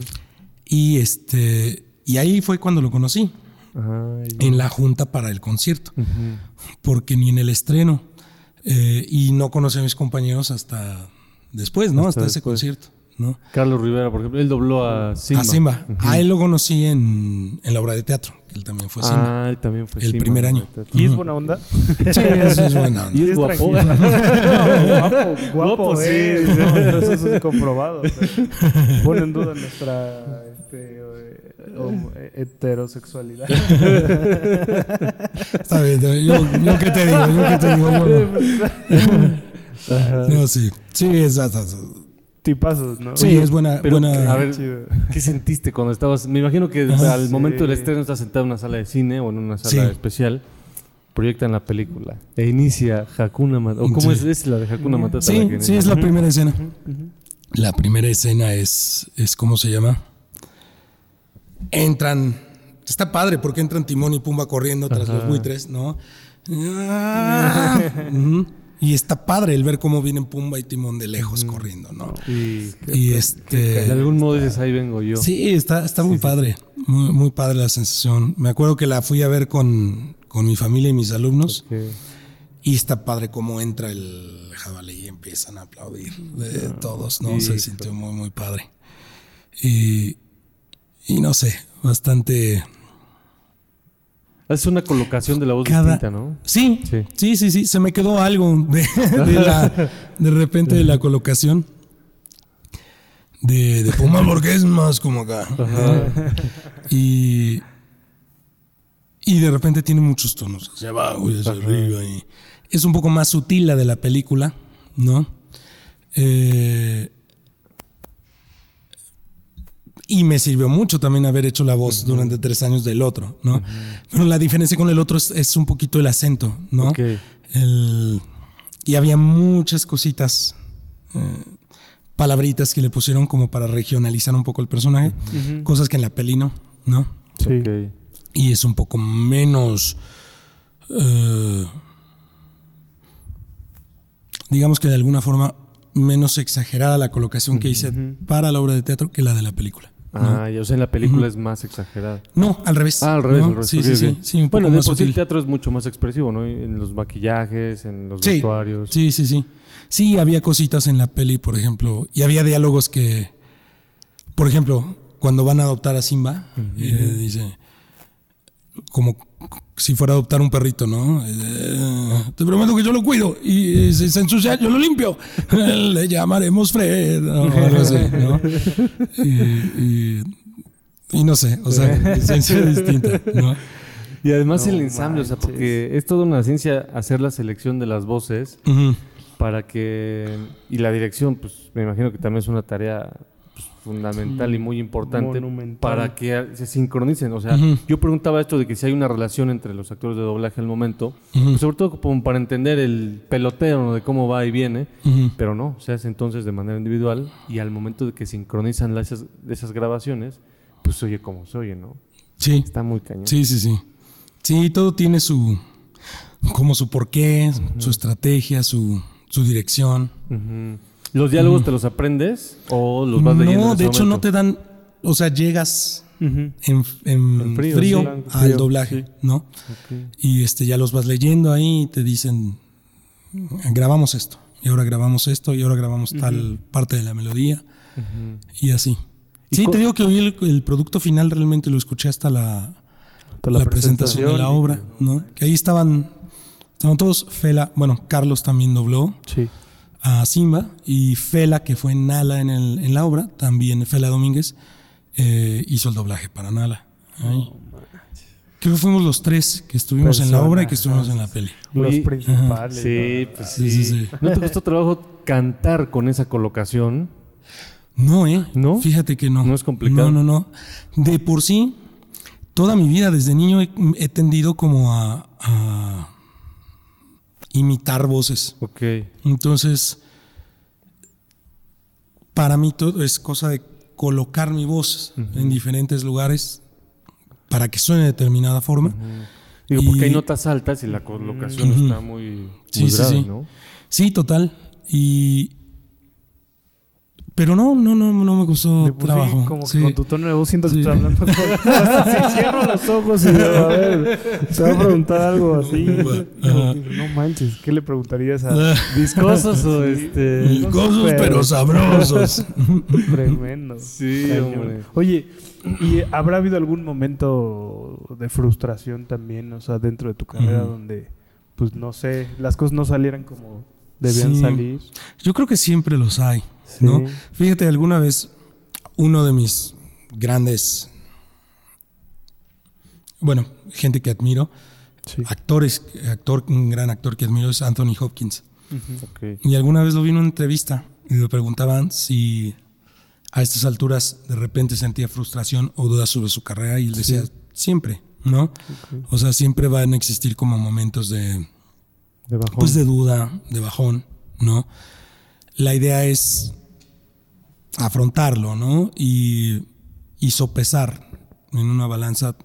B: y este y ahí fue cuando lo conocí
C: Ay,
B: en la junta para el concierto,
C: ujú.
B: porque ni en el estreno eh, y no conocí a mis compañeros hasta después, ¿no?
C: Hasta
B: Hasta, ese concierto, ¿no?
C: Carlos Rivera, por ejemplo, él dobló a Simba.
B: A Simba. A él lo conocí en, en la obra de teatro, que él también fue Simba.
C: Ah, él también fue
B: El
C: Simba,
B: primer año.
D: ¿Y es buena onda?
B: Sí, eso es buena onda. <laughs>
C: Y es guapo. <laughs>
D: guapo, guapo,
C: Guapo, sí.
D: eh. No, eso es <laughs> comprobado. sea, Pone en duda nuestra este, eh, eh, heterosexualidad.
B: Está bien, está bien. Yo, yo qué te digo, yo qué te digo. Bueno. No, sí. Sí, es, es- es-
D: Tipazos, ¿no?
B: sí, es buena.
C: Pero,
B: buena
C: a ver,
D: Chido.
C: ¿qué sentiste cuando estabas? Me imagino que
B: Ajá.
C: al momento del estreno estás sentado en una sala de cine o en una sala
B: Sí.
C: especial. Proyectan la película e inicia Hakuna Matata. ¿O cómo
B: Sí.
C: es, es la de Hakuna Matata? la
B: Sí,
C: que
B: sí, es la primera escena. La primera escena es, es ¿cómo se llama? Entran, está padre porque entran Timón y Pumba corriendo tras los buitres, ¿no? Ah, <laughs> ujú. Y está padre el ver cómo vienen Pumba y Timón de lejos corriendo, ¿no?
C: Y
B: Y
C: de
B: este...
C: algún modo dices, ahí vengo yo.
B: Sí, está, está muy padre, muy, muy padre la sensación. Me acuerdo que la fui a ver con, con mi familia y mis alumnos.
C: Que-
B: Y está padre cómo entra el jabalí y empiezan a aplaudir de todos, ¿no?
C: sí,
B: Se sintió muy, muy padre. Y, y no sé, bastante...
C: Es una colocación de la voz
B: Cada-
C: distinta, ¿no?
B: Sí,
C: Sí.
B: sí, sí, sí, se me quedó algo de, de la, de repente de la colocación. De, de Puma porque es más como acá. <laughs> Y, y de repente tiene muchos tonos hacia abajo y hacia arriba. Y es un poco más sutil la de la película, ¿no? Eh, y me sirvió mucho también haber hecho la voz durante tres años del otro, ¿no? Pero la diferencia con el otro es, es un poquito el acento, ¿no?
C: Ok.
B: El- y había muchas cositas, eh, palabritas que le pusieron como para regionalizar un poco el personaje, cosas que en la peli no, ¿no?
D: Sí.
C: Ok.
B: Y es un poco menos, eh, digamos que de alguna forma menos exagerada la colocación que hice para la obra de teatro que la de la película.
C: Ah, ya, o sea, en la película es más exagerada.
B: No, al revés.
C: Ah, al revés,
B: ¿no?
C: al revés.
B: Sí, sí, sí, sí, un
C: bueno, de
B: más
C: por sí el teatro es mucho más expresivo, ¿no? En los maquillajes, en los
B: Sí,
C: vestuarios.
B: Sí, sí, sí. Sí, había cositas en la peli, por ejemplo, y había diálogos que, por ejemplo, cuando van a adoptar a Simba, eh, dice, como si fuera a adoptar un perrito, ¿no? Eh, te prometo que yo lo cuido y si se ensucia, yo lo limpio. <laughs> Le llamaremos Fred, o algo así, ¿no? Y, y- y no sé, o sea, <laughs> esencia distinta, ¿no?
C: Y además
D: No
C: el ensamble, o sea, porque es toda una ciencia hacer la selección de las voces para que... Y la dirección, pues me imagino que también es una tarea fundamental y muy importante
D: Monumental.
C: para que se sincronicen. O sea, yo preguntaba esto de que si hay una relación entre los actores de doblaje al momento, pues, sobre todo como para entender el peloteo ¿no? de cómo va y viene, pero no, se hace entonces de manera individual y al momento de que sincronizan las- esas, esas grabaciones, pues se oye como se oye, ¿no?
B: Sí.
C: Está muy cañón.
B: Sí, sí, sí. Sí, todo tiene su. como su porqué, su estrategia, su, su dirección.
C: ¿Los diálogos te los aprendes o los vas leyendo? en
B: No, de hecho no te dan. O sea, llegas en, en
C: En
B: frío,
C: frío, sí.
B: al
D: Frío,
B: doblaje,
D: sí.
B: ¿no? Y este ya los vas leyendo ahí y te dicen. Grabamos esto. Y ahora grabamos esto. Y ahora grabamos tal parte de la melodía. Y así.
C: ¿Y
B: Sí, te digo que hoy el, el producto final realmente lo escuché hasta la,
D: Hasta
B: la, presentación de la obra, ¿no? Que ahí estaban, estaban todos, Fela, bueno, Carlos también dobló
D: Sí.
B: A Simba y Fela, que fue Nala en, el, en la obra, también Fela Domínguez, eh, hizo el doblaje para Nala. Ahí. Creo que fuimos los tres que estuvimos en la obra y que estuvimos en la peli.
D: Los principales.
C: Sí,
D: ¿no?
C: pues
B: Sí,
C: sí.
B: sí, sí.
C: ¿No te costó trabajo cantar con esa colocación?
B: No, ¿eh?
C: ¿No?
B: Fíjate que no.
C: ¿No es complicado?
B: No, no, no. De por sí, toda mi vida, desde niño, he, he tendido como a, a imitar voces.
C: Ok.
B: Entonces, para mí todo es cosa de colocar mi voz en diferentes lugares para que suene de determinada forma.
C: Digo,
B: Y-
C: porque hay notas altas y la colocación está muy,
B: Sí,
C: muy
B: sí,
C: grave,
B: sí.
C: ¿no?
B: Sí, total. Y. Pero no, no, no, no me costó
D: De por sí,
B: trabajo.
D: como que con tu tono de voz siento que
B: Sí.
D: estás hablando con... <laughs> <laughs> Hasta si cierro los ojos y digo, a ver, te voy a preguntar algo así.
B: Ajá.
D: No manches, ¿qué le preguntarías a... <laughs>
C: ¿Viscosos o este...?
B: Viscosos, pero sabrosos.
D: Tremendo.
C: Sí, hombre.
D: Oye, ¿y habrá habido algún momento de frustración también, o sea, dentro de tu carrera donde, pues no sé, las cosas no salieran como debían
B: Sí.
D: salir?
B: Yo creo que siempre los hay,
D: Sí.
B: ¿no? Fíjate, alguna vez uno de mis grandes, bueno, gente que admiro,
D: Sí.
B: actores, actor, un gran actor que admiro es Anthony Hopkins. Y alguna vez lo vi en una entrevista y le preguntaban si a estas alturas de repente sentía frustración o dudas sobre su carrera y él decía, siempre, ¿no? O sea, siempre van a existir como momentos de,
C: De bajón.
B: pues de duda, de bajón, ¿no? La idea es afrontarlo, ¿no? Y, y sopesar en una balanza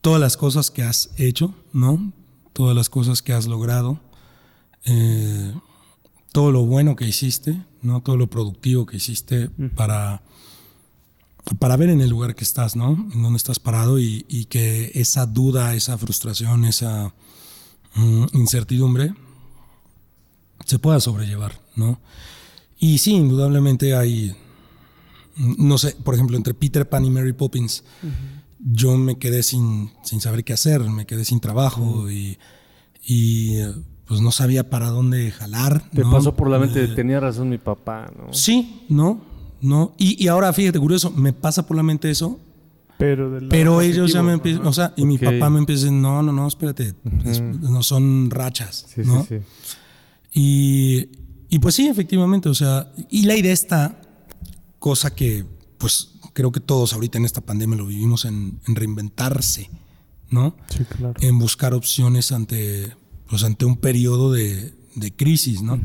B: todas las cosas que has hecho, ¿no? Todas las cosas que has logrado, eh, todo lo bueno que hiciste, ¿no? Todo lo productivo que hiciste para, para ver en el lugar que estás, ¿no? En donde estás parado y, y que esa duda, esa frustración, esa mm, incertidumbre se pueda sobrellevar, ¿no? Y sí, indudablemente hay, mm, no sé, por ejemplo, entre Peter Pan y Mary Poppins, yo me quedé sin, sin saber qué hacer, me quedé sin trabajo y, y, pues no sabía para dónde jalar.
C: Te
B: ¿no?
C: pasó por la mente,
B: Eh,
C: tenía razón mi papá, ¿no?
B: Sí, ¿no? ¿No? Y, y ahora, fíjate, curioso, me pasa por la mente eso,
D: Pero, del lado
B: pero ellos
D: positivo,
B: ya me empiezan, o sea, y mi papá me empieza a decir, no, no, no, espérate, es- no son rachas,
C: Sí,
B: ¿no?
C: sí, sí.
B: Y, y pues sí, efectivamente, o sea, y la idea está, cosa que pues creo que todos ahorita en esta pandemia lo vivimos en, en reinventarse, ¿no?
D: Sí, claro.
B: En buscar opciones ante, pues ante un periodo de, de crisis, ¿no?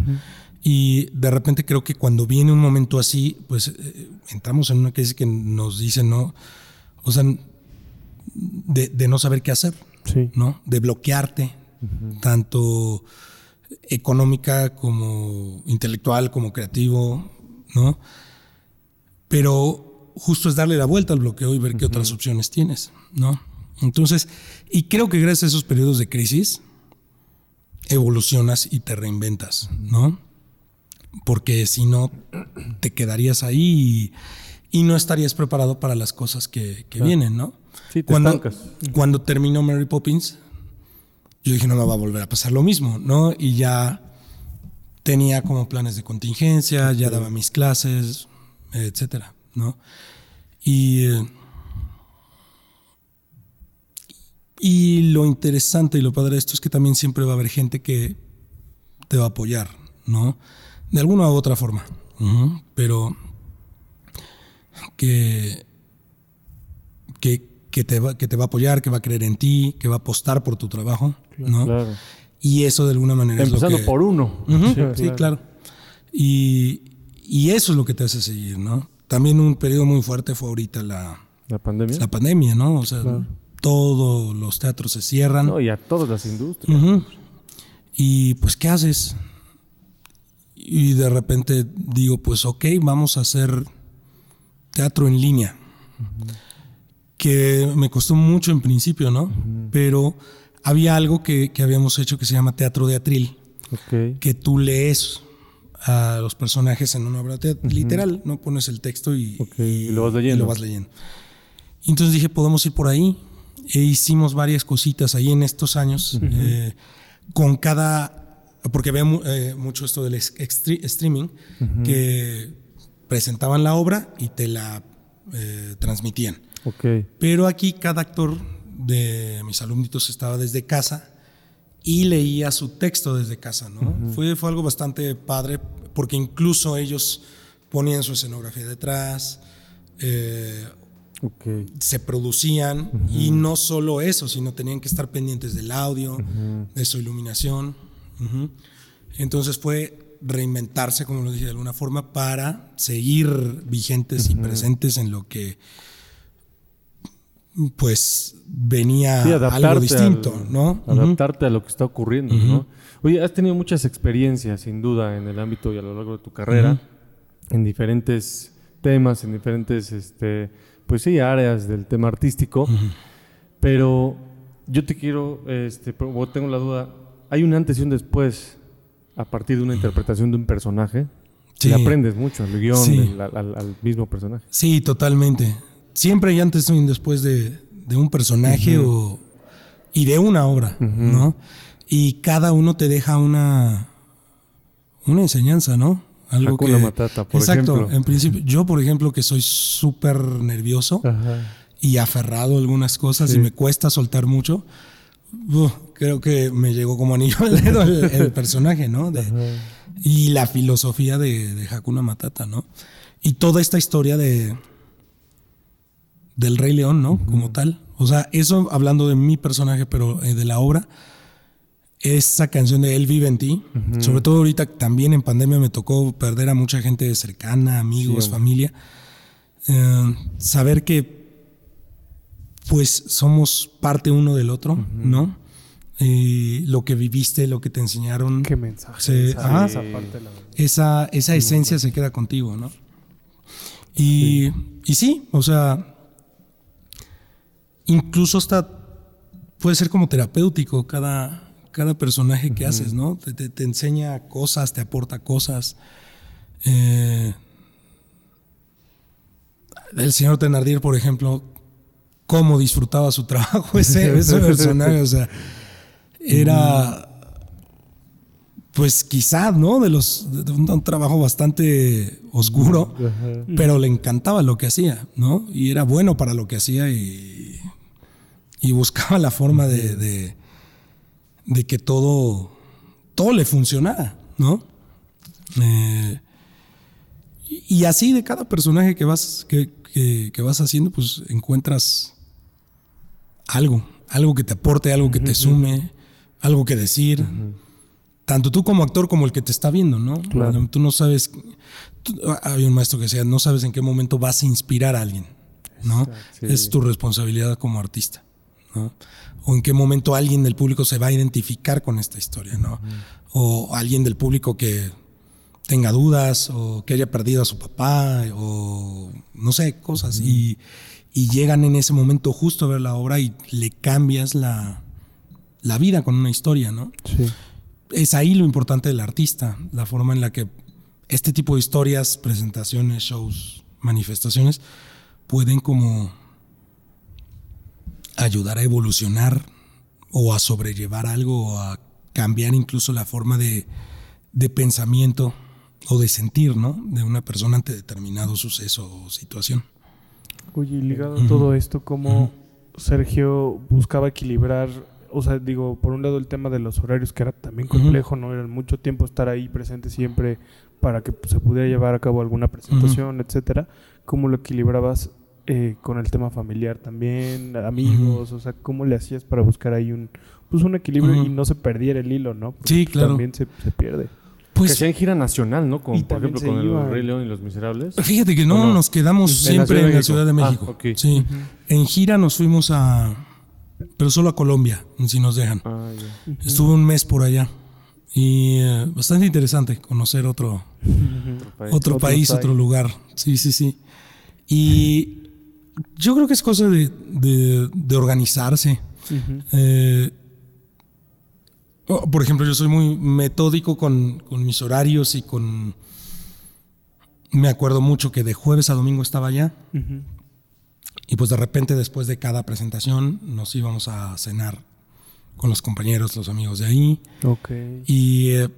B: Y de repente creo que cuando viene un momento así, pues eh, entramos en una crisis que nos dice, ¿no? O sea, de, de no saber qué hacer.
D: Sí.
B: ¿no? De bloquearte, tanto económica como intelectual, como creativo, ¿no? Pero justo es darle la vuelta al bloqueo y ver qué otras opciones tienes, ¿no? Entonces, y creo que gracias a esos periodos de crisis, evolucionas y te reinventas, ¿no? Porque si no, te quedarías ahí y, y no estarías preparado para las cosas que, que vienen, ¿no?
C: Sí, te
B: cuando,
C: estancas.
B: cuando terminó Mary Poppins, yo dije, no me va a volver a pasar lo mismo, ¿no? Y ya tenía como planes de contingencia, ya daba mis clases, etcétera, ¿no? Y, eh, y lo interesante y lo padre de esto es que también siempre va a haber gente que te va a apoyar, ¿no? De alguna u otra forma, pero que, que, que, te va, que te va a apoyar, que va a creer en ti, que va a apostar por tu trabajo, ¿no?
C: Claro.
B: Y eso de alguna manera
C: Empezando
B: es lo que...
C: por uno.
D: Sí,
B: sí,
D: claro.
B: claro. Y, y eso es lo que te hace seguir, ¿no? También un periodo muy fuerte fue ahorita la,
C: La pandemia.
B: la pandemia, ¿no? O sea, todos los teatros se cierran.
C: No, y a todas las industrias.
B: Y pues, ¿qué haces? Y de repente digo, pues, ok, vamos a hacer teatro en línea. Que me costó mucho en principio, ¿no? Pero había algo que, que habíamos hecho que se llama teatro de atril,
C: Ok.
B: que tú lees a los personajes en una obra te- literal, no pones el texto y,
C: Ok, y lo vas leyendo.
B: y lo vas leyendo. Entonces dije, podemos ir por ahí. E hicimos varias cositas ahí en estos años, eh, con cada, porque mu- eh, mucho esto del ex- extre- streaming, que presentaban la obra y te la eh, transmitían.
C: Ok.
B: Pero aquí cada actor de mis alumnitos estaba desde casa y leía su texto desde casa, ¿no? fue, fue algo bastante padre porque incluso ellos ponían su escenografía detrás, eh,
C: Ok.
B: se producían y no solo eso, sino tenían que estar pendientes del audio, de su iluminación. Entonces fue reinventarse, como lo dije de alguna forma, para seguir vigentes y presentes en lo que pues venía
C: Sí,
B: algo distinto,
C: al-
B: ¿no?
C: Adaptarte a lo que está ocurriendo, ¿no? Oye, has tenido muchas experiencias, sin duda, en el ámbito y a lo largo de tu carrera, en diferentes temas, en diferentes, este, pues sí, áreas del tema artístico. Pero yo te quiero, este, tengo la duda, ¿hay un antes y un después a partir de una interpretación de un personaje?
B: Sí.
C: Le aprendes mucho al guion,
B: Sí.
C: del- al, mismo personaje.
B: Sí, totalmente. Siempre hay antes y un después de, de un personaje o, y de una obra, ¿no? Y cada uno te deja una, una enseñanza, ¿no? Algo
C: Hakuna Matata, por
B: Exacto.
C: ejemplo.
B: En principio, yo, por ejemplo, que soy súper nervioso y aferrado a algunas cosas
C: Sí.
B: y me cuesta soltar mucho, creo que me llegó como anillo al dedo el, el <laughs> personaje, ¿no? De- y la filosofía de, de Hakuna Matata, ¿no? Y toda esta historia de del Rey León, ¿no? Como tal. O sea, eso hablando de mi personaje, pero eh, de la obra, esa canción de Él vive en ti, sobre todo ahorita también en pandemia me tocó perder a mucha gente cercana, amigos,
C: Sí.
B: familia. Eh, saber que pues somos parte uno del otro, ¿no? Lo que viviste, lo que te enseñaron,
D: Qué mensaje.
B: Sí,
D: esa, esa parte, la verdad.
B: esa, esa esencia se queda contigo, ¿no? Y y sí, o sea, incluso hasta puede ser como terapéutico cada, cada personaje que haces, ¿no? Te, te- te enseña cosas, te aporta cosas. Eh, el señor Tenardier, por ejemplo, cómo disfrutaba su <laughs> trabajo ese, ese <laughs> personaje, o sea, era pues quizá, ¿no? De los de un, un trabajo bastante oscuro, pero le encantaba lo que hacía, ¿no? Y era bueno para lo que hacía y, y buscaba la forma de, de, de que todo, todo le funcionara, ¿no? Eh, y y así de cada personaje que vas, que, que- que vas haciendo, pues encuentras algo, algo que te aporte, algo que te sume, algo que decir. Tanto tú como actor como el que te está viendo, ¿no?
C: Claro.
B: Tú no sabes. tú- hay un maestro que decía, no sabes en qué momento vas a inspirar a alguien, ¿no?
C: Sí.
B: Es tu responsabilidad como artista, ¿no? O en qué momento alguien del público se va a identificar con esta historia, ¿no? O alguien del público que tenga dudas o que haya perdido a su papá o no sé, cosas. y, y llegan en ese momento justo a ver la obra y le cambias la, la vida con una historia, ¿no?
D: Sí.
B: Es ahí lo importante del artista, la forma en la que este tipo de historias, presentaciones, shows, manifestaciones, pueden como ayudar a evolucionar o a sobrellevar algo o a cambiar incluso la forma de, de pensamiento o de sentir, ¿no? De una persona ante determinado suceso o situación.
D: Oye, y ligado a todo esto, ¿cómo Sergio buscaba equilibrar? O sea, digo, por un lado el tema de los horarios, que era también complejo, ¿no? Era mucho tiempo estar ahí presente siempre para que pues, se pudiera llevar a cabo alguna presentación, etcétera. ¿Cómo lo equilibrabas eh, con el tema familiar también, amigos? O sea, ¿cómo le hacías para buscar ahí un, pues, un equilibrio y no se perdiera el hilo, ¿no? Porque,
B: Sí,
D: pues,
B: claro.
D: También se, se pierde.
C: que
B: Pues
C: hacían gira nacional, ¿no?
D: Y
C: por ejemplo con
D: iban.
C: el Rey León y los Miserables.
B: fíjate que no, nos quedamos
C: En la
B: siempre
C: Ciudad de
B: en la. Ciudad de
C: Ah,
B: México. Sí. En gira nos fuimos a. Pero solo a Colombia, si nos dejan.
C: Ah, ya.
B: Estuve un mes por allá. Y eh, bastante interesante conocer otro,
C: Otro país.
B: otro país, lugar. Sí, sí, sí. Y yo creo que es cosa de, de- de organizarse. Eh, oh, por ejemplo, yo soy muy metódico con, con mis horarios y con... Me acuerdo mucho que de jueves a domingo estaba allá.
D: Ujú.
B: Y pues de repente después de cada presentación nos íbamos a cenar con los compañeros, los amigos de ahí.
D: Ok.
B: Y eh,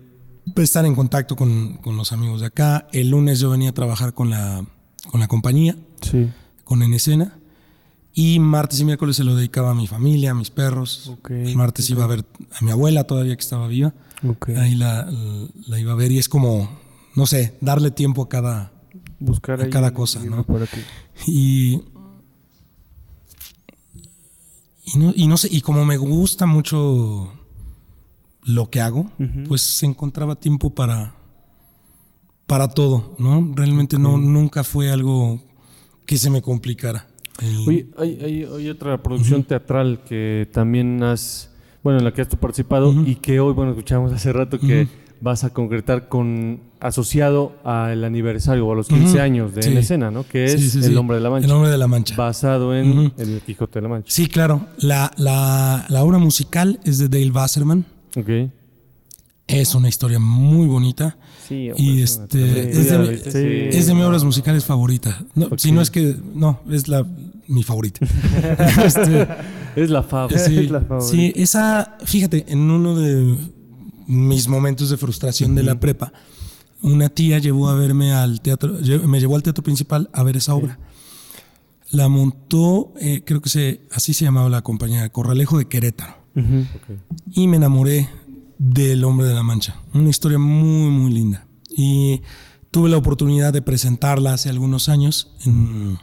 B: pues, estar en contacto con, con los amigos de acá. El lunes yo venía a trabajar con la, con la compañía,
D: Sí.
B: con En Escena. Y martes y miércoles se lo dedicaba a mi familia, a mis perros.
D: Ok.
B: El martes iba a ver a mi abuela todavía que estaba viva. Ahí la, la iba a ver y es como, no sé, darle tiempo a cada...
D: Buscar
B: a cada cosa, ¿no? Y, y, no, y no sé, y como me gusta mucho lo que hago, pues se encontraba tiempo para, para todo, ¿no? Realmente no, nunca fue algo que se me complicara. El-
C: Oye, hay, hay- hay otra producción teatral que también has, bueno, en la que has participado y que hoy, bueno, escuchamos hace rato que vas a concretar con asociado al aniversario o a los 15
B: Ujú.
C: años de
B: Sí.
C: En escena, ¿no? Que es
B: Sí, sí,
C: El. Hombre de la Mancha,
B: El Hombre de la Mancha.
C: basado en. El Quijote de la Mancha.
B: Sí, claro. La, la, la obra musical es de Dale Wasserman.
C: Ok.
B: Es una historia muy bonita.
C: Sí,
B: Y este es de, es de mis obras musicales favoritas. No, Si no es que, no, es la mi favorita. <laughs> Este,
C: Es la fab.
B: sí,
D: Es la favorita.
B: sí, esa, fíjate, en uno de mis momentos de frustración de la prepa, una tía llevó a verme al teatro, me llevó al teatro principal a ver esa obra. La montó, eh, creo que se, así se llamaba la compañía, Corralejo de Querétaro. Y me enamoré del Hombre de la Mancha. Una historia muy, muy linda. Y tuve la oportunidad de presentarla hace algunos años en,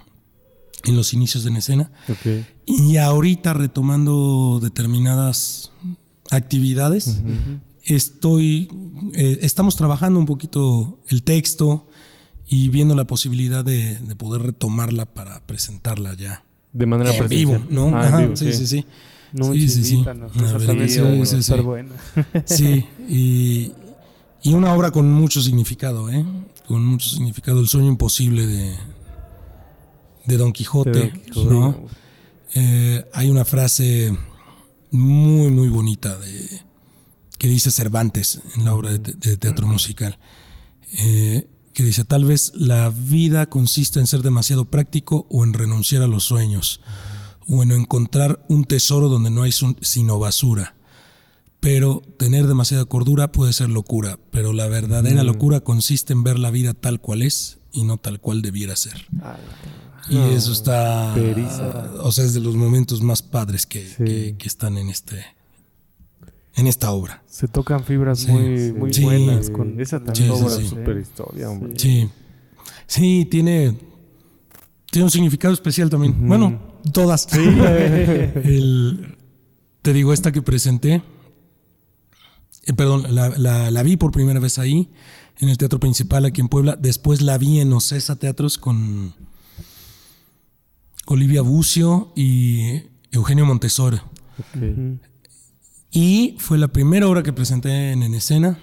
B: en los inicios de en escena.
C: Ok.
B: Y ahorita retomando determinadas actividades, estoy, eh, estamos trabajando un poquito el texto y viendo la posibilidad de, de poder retomarla para presentarla ya.
C: De manera
B: En vivo. ¿no?
C: Ah,
B: Ajá,
C: vivo,
B: sí, sí, sí.
D: No,
B: Sí, sí, sí. <laughs> sí, y, y una obra con mucho significado, ¿eh? Con mucho significado. El sueño imposible de, de Don Quijote,
C: De Don Quijote.
B: ¿no? Eh, hay una frase muy, muy bonita de, que dice Cervantes en la obra de, te- de teatro musical, eh, que dice, tal vez la vida consiste en ser demasiado práctico o en renunciar a los sueños, o en encontrar un tesoro donde no hay sino basura. Pero tener demasiada cordura puede ser locura, pero la verdadera locura consiste en ver la vida tal cual es y no tal cual debiera ser. Y eso está,
C: periza.
B: o sea, es de los momentos más padres que,
C: Sí.
B: que- que están en este, en esta obra.
D: Se tocan fibras
B: Sí,
D: muy,
B: sí.
D: muy
B: Sí.
D: buenas. Con
C: Esa
B: sí,
C: obra
B: sí.
C: super historia, hombre.
B: Sí, sí, tiene, tiene un significado especial también. Bueno, todas. <laughs> El- te digo, esta que presenté, eh, perdón, la, la- la vi por primera vez ahí, en el Teatro Principal aquí en Puebla. Después la vi en Ocesa Teatros con Olivia Bucio y Eugenio Montesoro.
C: Ok.
B: Y fue la primera obra que presenté en, en escena.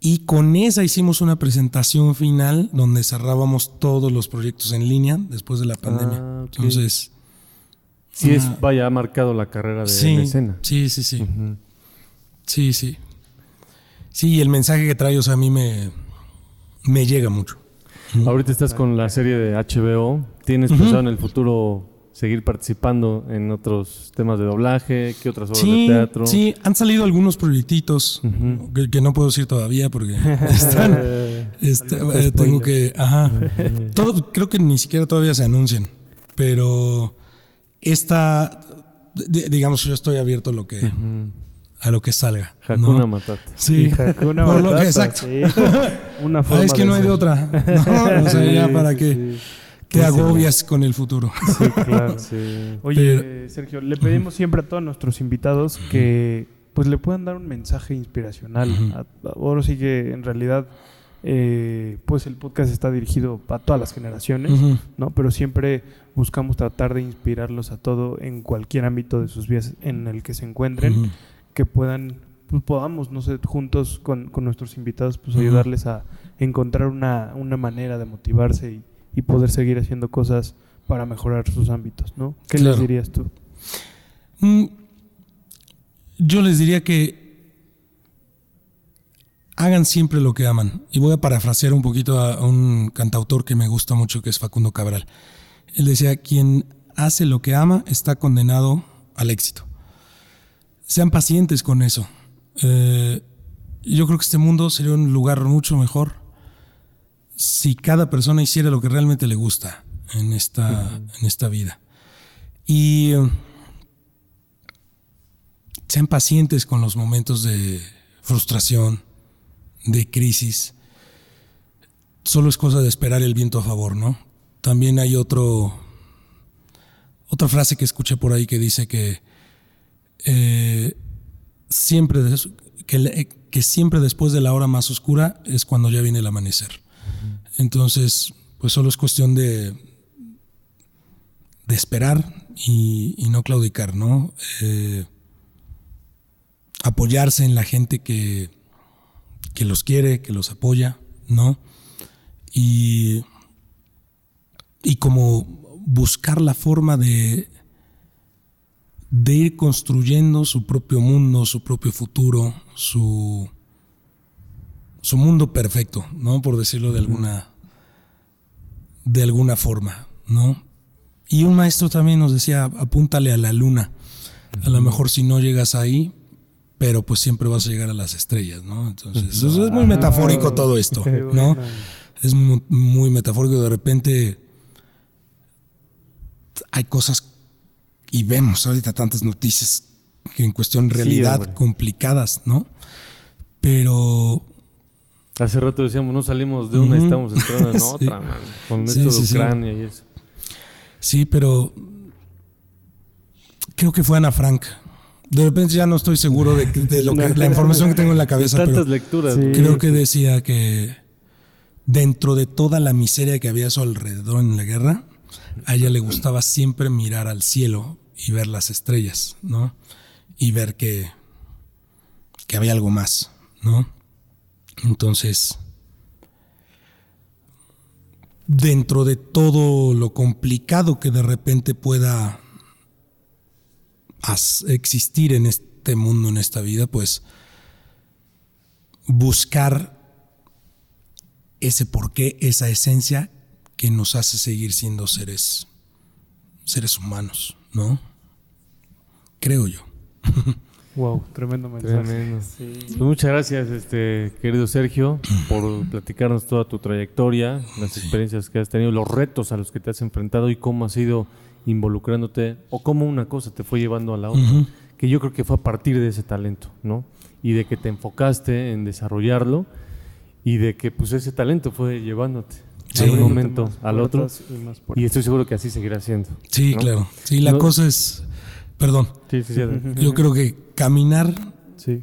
B: Y con esa hicimos una presentación final donde cerrábamos todos los proyectos en línea después de la pandemia.
C: Ah.
B: Entonces,
C: Sí, es,
B: Ah.
C: vaya, ha marcado la carrera de
B: sí,
C: la escena.
B: sí, sí, sí.
C: Ujú.
B: Sí, sí. Sí, y el mensaje que trae, o sea, a mí me, me llega mucho.
C: Ahorita estás con la serie de HBO. ¿Tienes pensado en el futuro seguir participando en otros temas de doblaje? ¿Qué otras obras
B: Sí,
C: de teatro?
B: sí, han salido algunos proyectitos que, que no puedo decir todavía porque <laughs> están, <laughs> este, eh, tengo que, ajá, todo, creo que ni siquiera todavía se anuncian, pero esta, di- digamos, yo estoy abierto a lo que, a lo que salga. ¿no?
C: Hakuna Matata.
B: Sí,
D: Hakuna
B: Por lo-
D: Matata,
B: exacto.
D: sí. <laughs> Una
B: Ah,
D: forma
B: es que no hay de otra. No, o sea, ya para
D: sí,
B: que
D: sí.
B: Te agobias con el futuro.
D: Sí, claro. <laughs>
C: Sí.
D: Oye, Sergio, le pedimos siempre a todos nuestros invitados que pues le puedan dar un mensaje inspiracional. Ahora sí que en realidad eh, pues el podcast está dirigido a todas las generaciones. ¿no? Pero siempre buscamos tratar de inspirarlos a todo en cualquier ámbito de sus vidas en el que se encuentren, que puedan pues, podamos, no sé, juntos con, con nuestros invitados, pues ayudarles a encontrar una, una manera de motivarse y, y poder seguir haciendo cosas para mejorar sus ámbitos, ¿no? ¿Qué les dirías tú?
B: Mm, Yo les diría que hagan siempre lo que aman. Y voy a parafrasear un poquito a, a un cantautor que me gusta mucho, que es Facundo Cabral. Él decía, quien hace lo que ama está condenado al éxito. Sean pacientes con eso. Eh, yo creo que este mundo sería un lugar mucho mejor si cada persona hiciera lo que realmente le gusta en esta, en esta vida. Y eh, sean pacientes con los momentos de frustración, de crisis. Solo es cosa de esperar el viento a favor, ¿no? También hay otro, otra frase que escuché por ahí que dice que eh, siempre, que siempre después de la hora más oscura es cuando ya viene el amanecer. Entonces, pues solo es cuestión de, de esperar y, no claudicar, ¿no? Eh, apoyarse en la gente que, que los quiere, que los apoya, ¿no? Y, y como buscar la forma de, de ir construyendo su propio mundo, su propio futuro, su, su mundo perfecto, ¿no? Por decirlo de alguna, de alguna forma, ¿no? Y un maestro también nos decía, apúntale a la luna. A lo mejor si no llegas ahí, pero pues siempre vas a llegar a las estrellas, ¿no? Entonces, eso es muy metafórico todo esto, <laughs> ¿no? Es muy, muy metafórico. De repente hay cosas y vemos ahorita tantas noticias que en cuestión realidad complicadas, ¿no? Pero
C: Hace rato decíamos, no salimos de una y
B: Ujú.
C: estamos entrando en <laughs>
B: Sí.
C: otra, man, con
B: Sí,
C: esto
B: sí,
C: de
B: sí.
C: Ucrania y eso.
B: sí, pero creo que fue Ana Frank. De repente ya no estoy seguro de, de lo que, la información que tengo en la cabeza,
C: Tantas
B: pero
C: lecturas.
B: Creo que decía que dentro de toda la miseria que había a su alrededor en la guerra, a ella le gustaba siempre mirar al cielo y ver las estrellas, ¿no? Y ver que, que había algo más, ¿no? Entonces, dentro de todo lo complicado que de repente pueda existir en este mundo, en esta vida, pues buscar ese porqué, esa esencia que nos hace seguir siendo seres, seres humanos, ¿no? Creo yo. <laughs>
D: Wow, tremendo mensaje.
C: Tremendo.
D: Sí.
C: Pues muchas gracias, este querido Sergio, por platicarnos toda tu trayectoria, las experiencias que has tenido, los retos a los que te has enfrentado y cómo has ido involucrándote o cómo una cosa te fue llevando a la otra. Que yo creo que fue a partir de ese talento, ¿no? Y de que te enfocaste en desarrollarlo y de que pues ese talento fue llevándote
B: Sí.
C: de un momento al otro.
D: y
C: estoy seguro que así seguirá siendo.
B: Sí,
C: ¿no?
B: claro. Sí, la
C: No-
B: cosa es, perdón,
C: Sí, sí, sí. adelante.
B: yo creo que caminar
D: Sí.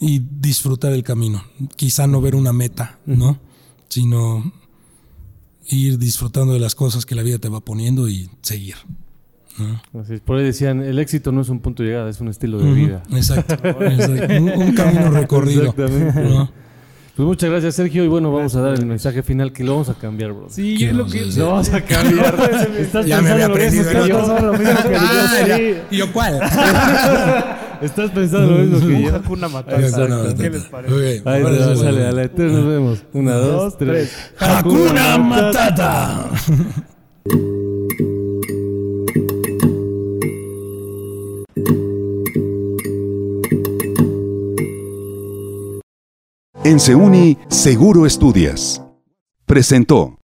B: y disfrutar el camino. Quizá no ver una meta, ¿no? Sino ir disfrutando de las cosas que la vida te va poniendo y seguir. ¿no?
C: Así es. Por ahí decían, el éxito no es un punto de llegada, es un estilo de vida.
B: Exacto. <laughs> exacto. Un, un camino recorrido.
C: Exactamente.
B: ¿no?
C: Pues muchas gracias, Sergio. Y bueno, vamos a dar el mensaje final que lo vamos a cambiar, bro.
D: Sí,
B: ¿Qué
D: es lo que...
C: Lo vamos a <laughs> cambiar. Estás
B: Ya me
C: pensando
B: había
C: lo mismo
B: aprendido
C: que yo.
B: otro.
D: lo mismo que yo,
B: Ah. ¿Y yo cuál? <laughs>
C: Estás pensando lo mismo que yo. <laughs>
D: Hakuna Matata.
B: Exacto.
D: ¿Qué les parece?
C: Ahí sale, la eterna nos vemos. Una, dos, tres.
B: Hakuna Matata.
A: En Seuni Seguro Estudias. Presentó.